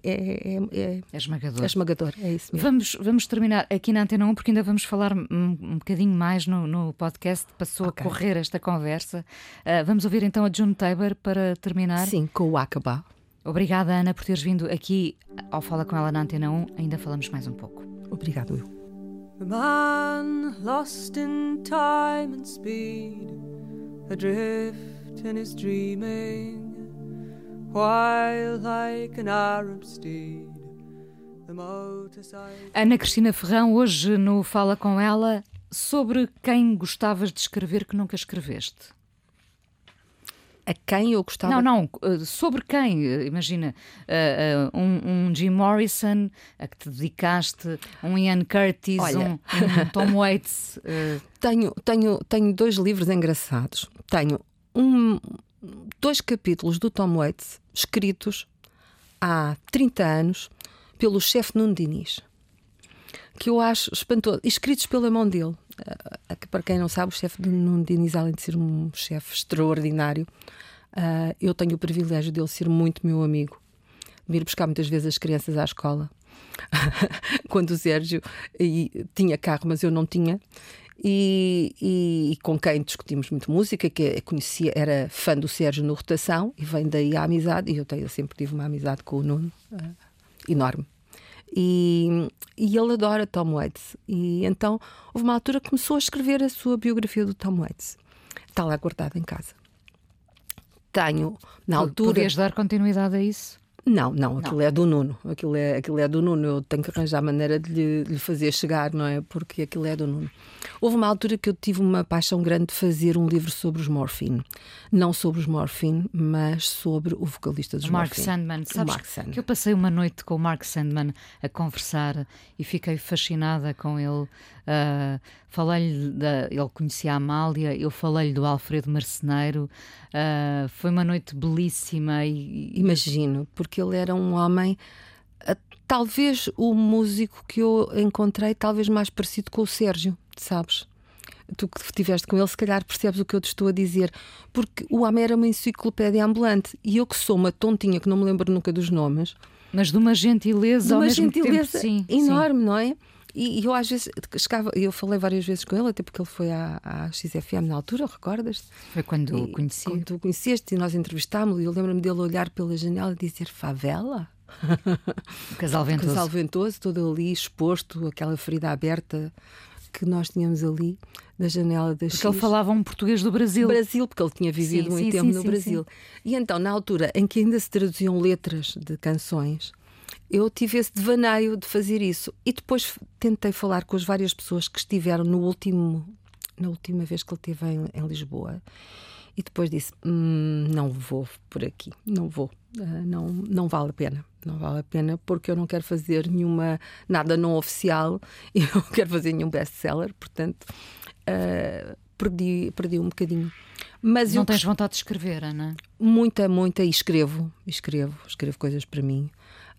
é, é, é, é, esmagador. É esmagador, é isso mesmo. Vamos, vamos terminar aqui na Antena 1, porque ainda vamos falar um, um bocadinho mais no, no podcast. Passou okay. a correr esta conversa. Uh, vamos ouvir então a June Tabor para terminar. Sim, com o Acaba. Obrigada, Ana, por teres vindo aqui ao Fala com ela na Antena 1. Ainda falamos mais um pouco. Obrigado, eu. The man lost in time and speed, adrift in his dreaming. Ana Cristina Ferrão, hoje no Fala Com Ela, sobre quem gostavas de escrever que nunca escreveste. A quem eu gostava? Não, não, eh, sobre quem? Eh, imagina, uh, uh, um, um, Jim Morrison a que te dedicaste, um Ian Curtis, Olha, um, um, *laughs* Tom Waits. Uh... Tenho, tenho, tenho dois livros engraçados. Tenho um, dois capítulos do Tom Waits escritos há 30 anos pelo chefe Nuno Diniz, que eu acho espantoso, escritos pela mão dele. Uh, para quem não sabe, o chefe Nuno Diniz, além de ser um chefe extraordinário, uh, eu tenho o privilégio dele ser muito meu amigo, de ir buscar muitas vezes as crianças à escola. *laughs* Quando o Sérgio e, tinha carro, mas eu não tinha, e, e, e, com quem discutimos muito música, que conhecia, era fã do Sérgio no Rotação, e vem daí a amizade, e eu, tenho, eu sempre tive uma amizade com o Nuno uh, enorme. E, e ele adora Tom Waits. E então houve uma altura que começou a escrever a sua biografia do Tom Waits. Está lá guardada em casa. Tenho, na altura. Podias dar continuidade a isso? Não, não, aquilo não. é do Nuno. Aquilo é, aquilo é do Nuno. Eu tenho que arranjar maneira de lhe, de lhe, fazer chegar, não é? Porque aquilo é do Nuno. Houve uma altura que eu tive uma paixão grande de fazer um livro sobre os Morphine. Não sobre os Morphine, mas sobre o vocalista dos Mark Morphine. Sandman. Sabes Mark Sandman. que eu passei uma noite com o Mark Sandman a conversar e fiquei fascinada com ele. Uh, falei-lhe, da, ele conhecia a Amália, eu falei-lhe do Alfredo Marceneiro. Uh, foi uma noite belíssima. E, Imagino, porque ele era um homem uh, talvez o músico que eu encontrei, talvez mais parecido com o Sérgio, sabes? Tu que estiveste com ele, se calhar percebes o que eu te estou a dizer. Porque o homem era uma enciclopédia ambulante e eu que sou uma tontinha que não me lembro nunca dos nomes. Mas de uma gentileza, de uma gentileza tempo, sim, enorme, sim. não é? E, eu às vezes chegava, eu falei várias vezes com ele, até porque ele foi à, à XFM na altura, recordas? Foi quando o conheci. Quando tu o conheceste e nós entrevistámos-lo, e eu lembro-me dele olhar pela janela e dizer favela. *laughs* O casal ventoso. O casal ventoso, todo ali exposto, aquela ferida aberta que nós tínhamos ali na janela da Porque ele falava um português do Brasil. Brasil, porque ele tinha vivido sim, muito sim, tempo sim, no Brasil. E então, na altura em que ainda se traduziam letras de canções, eu tive esse devaneio de fazer isso. E depois tentei falar com as várias pessoas que estiveram no último, na última vez que ele esteve em, em Lisboa. E depois disse: hm, não vou por aqui, não vou, uh, não, não vale a pena, não vale a pena porque eu não quero fazer nenhuma, nada não oficial *laughs* e não quero fazer nenhum best-seller, portanto uh, perdi, perdi um bocadinho. Mas não eu, tens vontade de escrever, Ana? Muita, muita, e escrevo, escrevo, escrevo coisas para mim.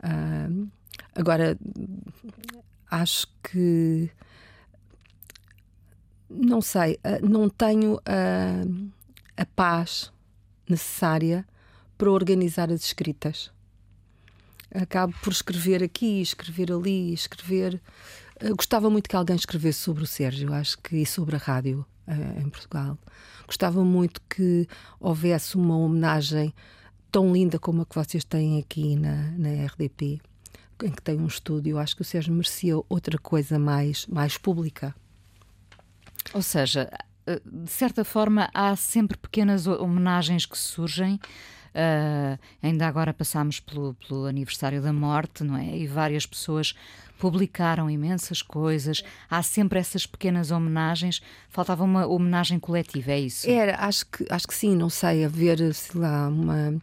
Uh, agora, acho que. Não sei, uh, não tenho uh, a paz necessária para organizar as escritas. Acabo por escrever aqui, escrever ali, escrever. gostava muito que alguém escrevesse sobre o Sérgio, acho que e sobre a rádio em Portugal. Gostava muito que houvesse uma homenagem tão linda como a que vocês têm aqui na, na RDP, em que tem um estúdio. Acho que o Sérgio merecia outra coisa mais, mais pública. Ou seja, eh, de certa forma, há sempre pequenas homenagens que surgem. Uh, ainda agora passámos pelo, pelo, aniversário da morte, não é? E várias pessoas publicaram imensas coisas. Há sempre essas pequenas homenagens. Faltava uma homenagem coletiva, é isso? Era, acho que, acho que sim, não sei, haver, sei lá, uma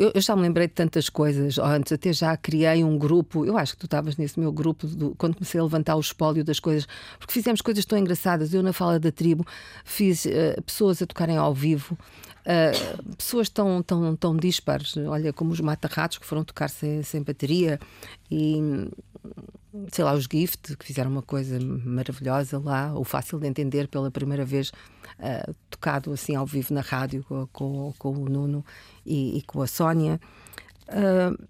eu, eu, já me lembrei de tantas coisas. Antes até já criei um grupo. Eu acho que tu estavas nesse meu grupo do, quando comecei a levantar o espólio das coisas, porque fizemos coisas tão engraçadas. Eu, na fala da tribo, fiz uh, pessoas a tocarem ao vivo. Uh, pessoas tão, tão, tão dispares, olha, como os mata-ratos que foram tocar sem, sem bateria e sei lá, os Gift, que fizeram uma coisa maravilhosa lá, o fácil de entender pela primeira vez uh, tocado assim ao vivo na rádio com, com, o Nuno e, e, com a Sónia. Uh,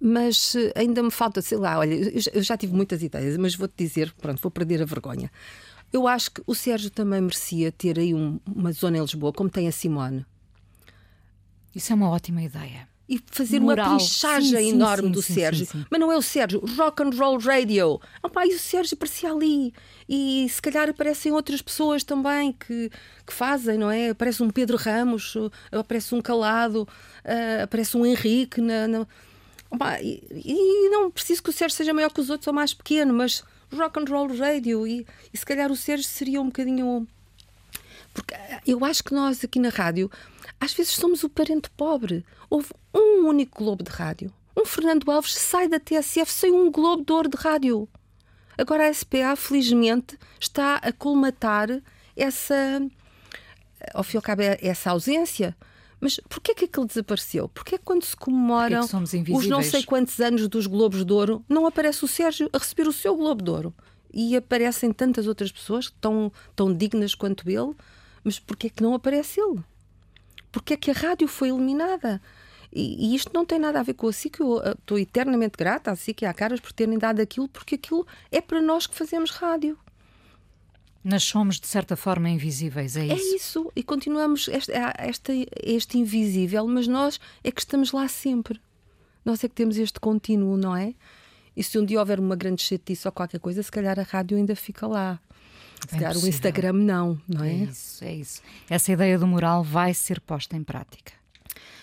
mas ainda me falta, sei lá, olha, eu já tive muitas ideias, mas vou-te dizer, pronto, vou perder a vergonha. Eu acho que o Sérgio também merecia ter aí um, uma zona em Lisboa, como tem a Simone. Isso é uma ótima ideia e fazer Moral. uma pinchagem enorme sim, do sim, Sérgio. Mas não é o Sérgio, Rock and Roll Radio. Oh, e o Sérgio aparecia ali. E se calhar aparecem outras pessoas também que, que fazem, não é? Aparece um Pedro Ramos, aparece um Calado, uh, aparece um Henrique. Na, na... E, e, não preciso que o Sérgio seja maior que os outros ou mais pequeno, mas Rock and Roll Radio. E, e se calhar o Sérgio seria um bocadinho. Porque eu acho que nós aqui na rádio às vezes somos o parente pobre. Houve um único globo de rádio. Um Fernando Alves sai da TSF sem um globo de ouro de rádio. Agora a SPA, felizmente, está a colmatar essa, ao fim e ao cabo, é essa ausência. Mas porquê é que aquele desapareceu? Porquê é que quando se comemoram é os não sei quantos anos dos Globos de Ouro, não aparece o Sérgio a receber o seu Globo de Ouro? E aparecem tantas outras pessoas tão, tão dignas quanto ele, mas porquê é que não aparece ele? porque é que a rádio foi eliminada. E, e, isto não tem nada a ver com a SIC, eu eh, estou eternamente grata à SIC e à Caras por terem dado aquilo, porque aquilo é para nós que fazemos rádio. Nós somos, de certa forma, invisíveis, é isso? É isso, e continuamos este, este, este invisível, mas nós é que estamos lá sempre. Nós é que temos este contínuo, não é? E se um dia houver uma grande chatice ou qualquer coisa, se calhar a rádio ainda fica lá. Se calhar o Instagram não, não é? É isso, é isso. Essa ideia do moral vai ser posta em prática.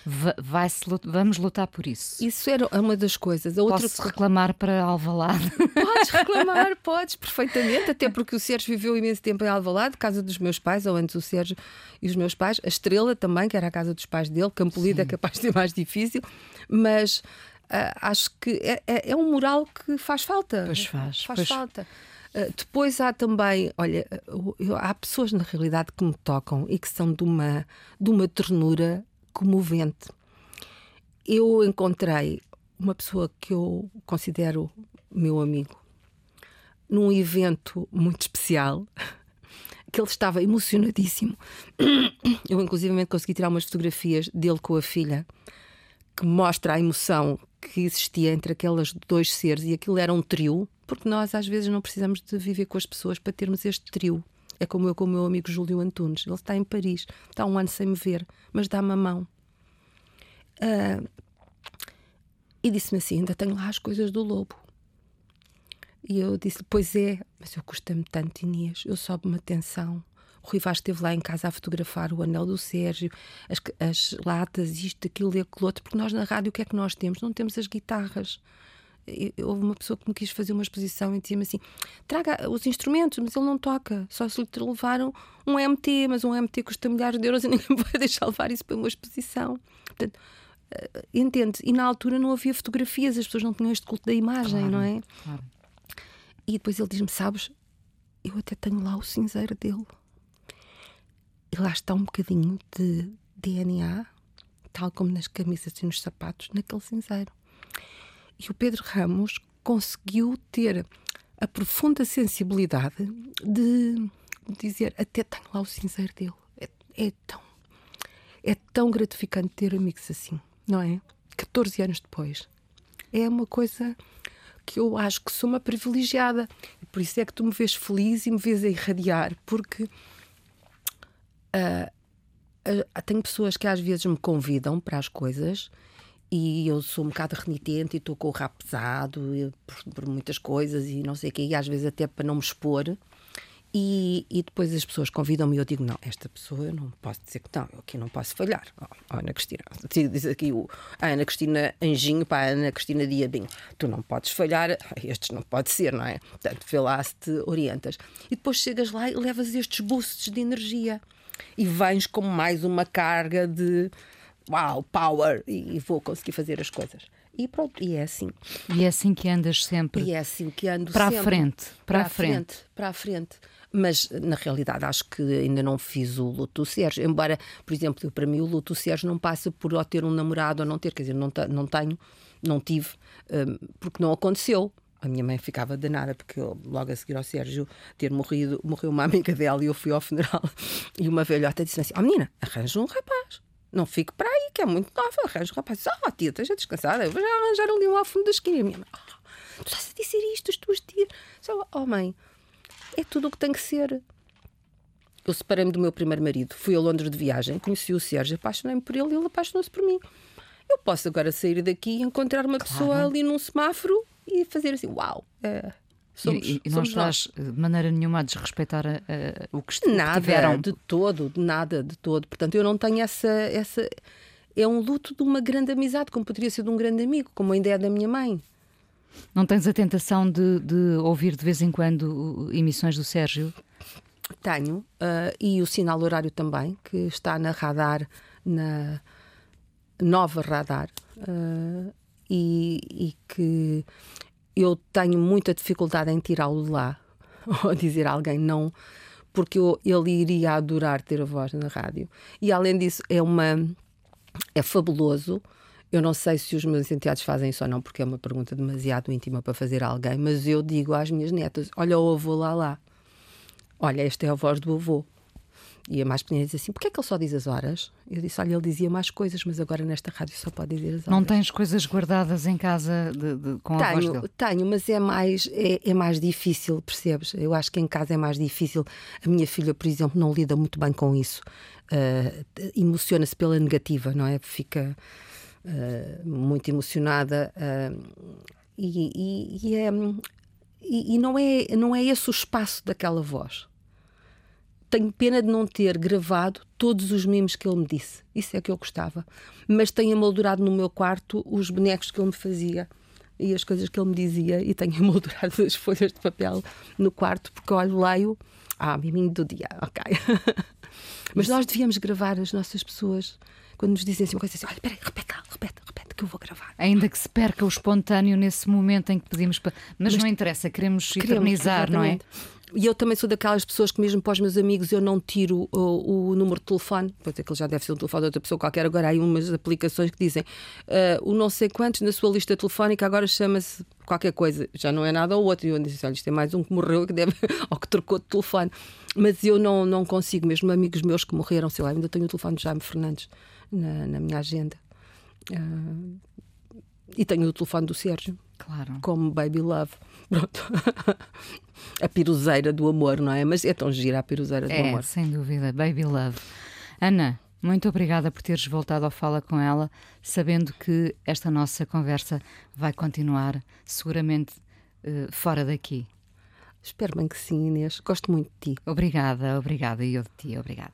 Vai vamos lutar por isso. Isso era uma das coisas. A outra... Posso reclamar para Alvalade? *laughs* Podes reclamar, *laughs* podes, perfeitamente. Até porque o Sérgio viveu imenso tempo em Alvalade, casa dos meus pais, ou antes o Sérgio e os meus pais. A Estrela também, que era a casa dos pais dele. Campolida é capaz de ser mais difícil. Mas uh, acho que é, é, é, um moral que faz falta. Pois faz. Faz pois... falta. Ah, depois há também, olha, há pessoas na realidade que me tocam e que são de uma, de uma ternura comovente. Eu encontrei uma pessoa que eu considero meu amigo num evento muito especial *laughs* que ele estava emocionadíssimo. *coughs* Eu, inclusive, consegui tirar umas fotografias dele com a filha que mostra a emoção que existia entre aqueles dois seres e aquilo era um trio, porque nós às vezes não precisamos de viver com as pessoas para termos este trio. É como eu com o meu amigo Júlio Antunes. Ele está em Paris, está um ano sem me ver, mas dá-me a mão. Uh, e disse-me assim: ainda tenho lá as coisas do lobo. E eu disse Pois é, mas eu custa-me tanto, Inês. Eu sobe-me atenção. O Rui Vaz esteve lá em casa a fotografar o anel do Sérgio, as, as latas, isto, aquilo e aquilo outro, porque nós na rádio o que é que nós temos? Não temos as guitarras. Houve uma pessoa que me quis fazer uma exposição e dizia-me assim: traga os instrumentos, mas ele não toca, só se lhe levaram um MT, mas um MT custa milhares de euros e *laughs* ninguém vai deixar levar isso para uma exposição. Portanto, uh, entende? E na altura não havia fotografias, as pessoas não tinham este culto da imagem, claro, não é? Claro. E depois ele diz-me: Sabes, eu até tenho lá o cinzeiro dele. E lá está um bocadinho de DNA, tal como nas camisas e nos sapatos, naquele cinzeiro. E o Pedro Ramos conseguiu ter a profunda sensibilidade de dizer: Até tenho lá o cinzeiro dele. É, é tão, é tão gratificante ter amigos assim, não é? 14 anos depois. É uma coisa que eu acho que sou uma privilegiada. Por isso é que tu me vês feliz e me vês a irradiar, porque uh, tenho pessoas que às vezes me convidam para as coisas e eu sou um bocado renitente e estou com o rap pesado por, por, muitas coisas e não sei o quê, e às vezes até para não me expor. E, e depois as pessoas convidam-me e eu digo: não, esta pessoa eu não posso dizer que não, eu aqui não posso falhar. Oh, oh, Ana Cristina, diz aqui o, a Ana Cristina Anjinho para a Ana Cristina Diabinho: tu não podes falhar, estes não pode ser, não é? Portanto, vê lá se te orientas. E depois chegas lá e levas estes boosts de energia e vens com mais uma carga de uau, power e vou conseguir fazer as coisas. E pronto, e é assim. E é assim que andas sempre. E é assim que ando para sempre. a frente, para, para a frente. frente. Para a frente. Mas, na realidade, acho que ainda não fiz o luto do Sérgio. Embora, por exemplo, para mim o luto do Sérgio não passa por ou ter um namorado ou não ter. Quer dizer, não, não tenho, não tive, um, porque não aconteceu. A minha mãe ficava danada porque eu, logo a seguir ao Sérgio ter morrido, morreu uma amiga dela e eu fui ao funeral. *laughs* E uma velhota disse assim: Ó oh, menina, arranja um rapaz. Não fique para aí, que é muito nova. Arranja um rapaz. Oh, tia, esteja descansada. Eu vou já arranjar ali um ao fundo da esquina. E minha mãe: oh, Tu estás a dizer isto, as tuas tias. Oh, mãe, é tudo o que tem que ser. Eu separei-me do meu primeiro marido, fui a Londres de viagem, conheci o Sérgio, apaixonei-me por ele e ele apaixonou-se por mim. Eu posso agora sair daqui e encontrar uma claro. pessoa ali num semáforo e fazer assim: Uau! É, somos, e, e não estás de maneira nenhuma a desrespeitar a, a, o que nada, tiveram. de todo, de nada, de todo. Portanto, eu não tenho essa, essa. É um luto de uma grande amizade, como poderia ser de um grande amigo, como ainda é da minha mãe. Não tens a tentação de, de ouvir de vez em quando emissões do Sérgio? Tenho, uh, e o sinal horário também, que está na radar, na nova radar, uh, e, e, que eu tenho muita dificuldade em tirá-lo de lá, *laughs* ou dizer a alguém não, porque eu, ele iria adorar ter a voz na rádio. E além disso, é uma. É fabuloso eu não sei se os meus enteados fazem isso ou não, porque é uma pergunta demasiado íntima para fazer a alguém, mas eu digo às minhas netas: olha o avô lá lá. Olha, esta é a voz do avô. E a mais pequena diz assim: porquê é que ele só diz as horas? Eu disse: olha, ele dizia mais coisas, mas agora nesta rádio só pode dizer as horas. Não tens coisas guardadas em casa de, de, com tenho, a voz dele? Tenho, mas é mais, é, é, mais difícil, percebes? Eu acho que em casa é mais difícil. A minha filha, por exemplo, não lida muito bem com isso. Uh, Emociona-se pela negativa, não é? Fica uh, muito emocionada uh, e, e, e, é, e, não, é, não é esse o espaço daquela voz. Tenho pena de não ter gravado todos os memes que ele me disse. Isso é que eu gostava. Mas tenho emoldurado no meu quarto os bonecos que ele me fazia e as coisas que ele me dizia e tenho *laughs* emoldurado as folhas de papel no quarto porque olho, leio. Ah, miminho do dia, ok. *laughs* Mas nós devíamos gravar as nossas pessoas quando nos dizem assim uma coisa assim, olha, peraí, repete lá, repete, repete, que eu vou gravar. Ainda que se perca o espontâneo nesse momento em que pedimos para. Mas, Mas não interessa, queremos, queremos eternizar, não é? E eu também sou daquelas pessoas que, mesmo para os meus amigos, eu não tiro o, o número de telefone. Pois ele já deve ser um telefone de outra pessoa qualquer. Agora há aí umas aplicações que dizem uh, o não sei quantos na sua lista telefónica agora chama-se qualquer coisa. Já não é nada ou outro. E eu disse: olha, isto é mais um que morreu que deve, *laughs* ou que trocou de telefone. Mas eu não, não consigo, mesmo amigos meus que morreram, sei lá, ainda tenho o telefone de Jaime Fernandes na, na minha agenda. Uh, e tenho o telefone do Sérgio. Claro. Como Baby Love. Pronto. *laughs* a piruzeira do amor, não é? Mas é tão gira a piruzeira do é, amor. sem dúvida. Baby Love. Ana, muito obrigada por teres voltado ao Fala com ela, sabendo que esta nossa conversa vai continuar seguramente uh, fora daqui. Espero bem que sim, Inês. Gosto muito de ti. Obrigada, obrigada. E eu de ti, obrigada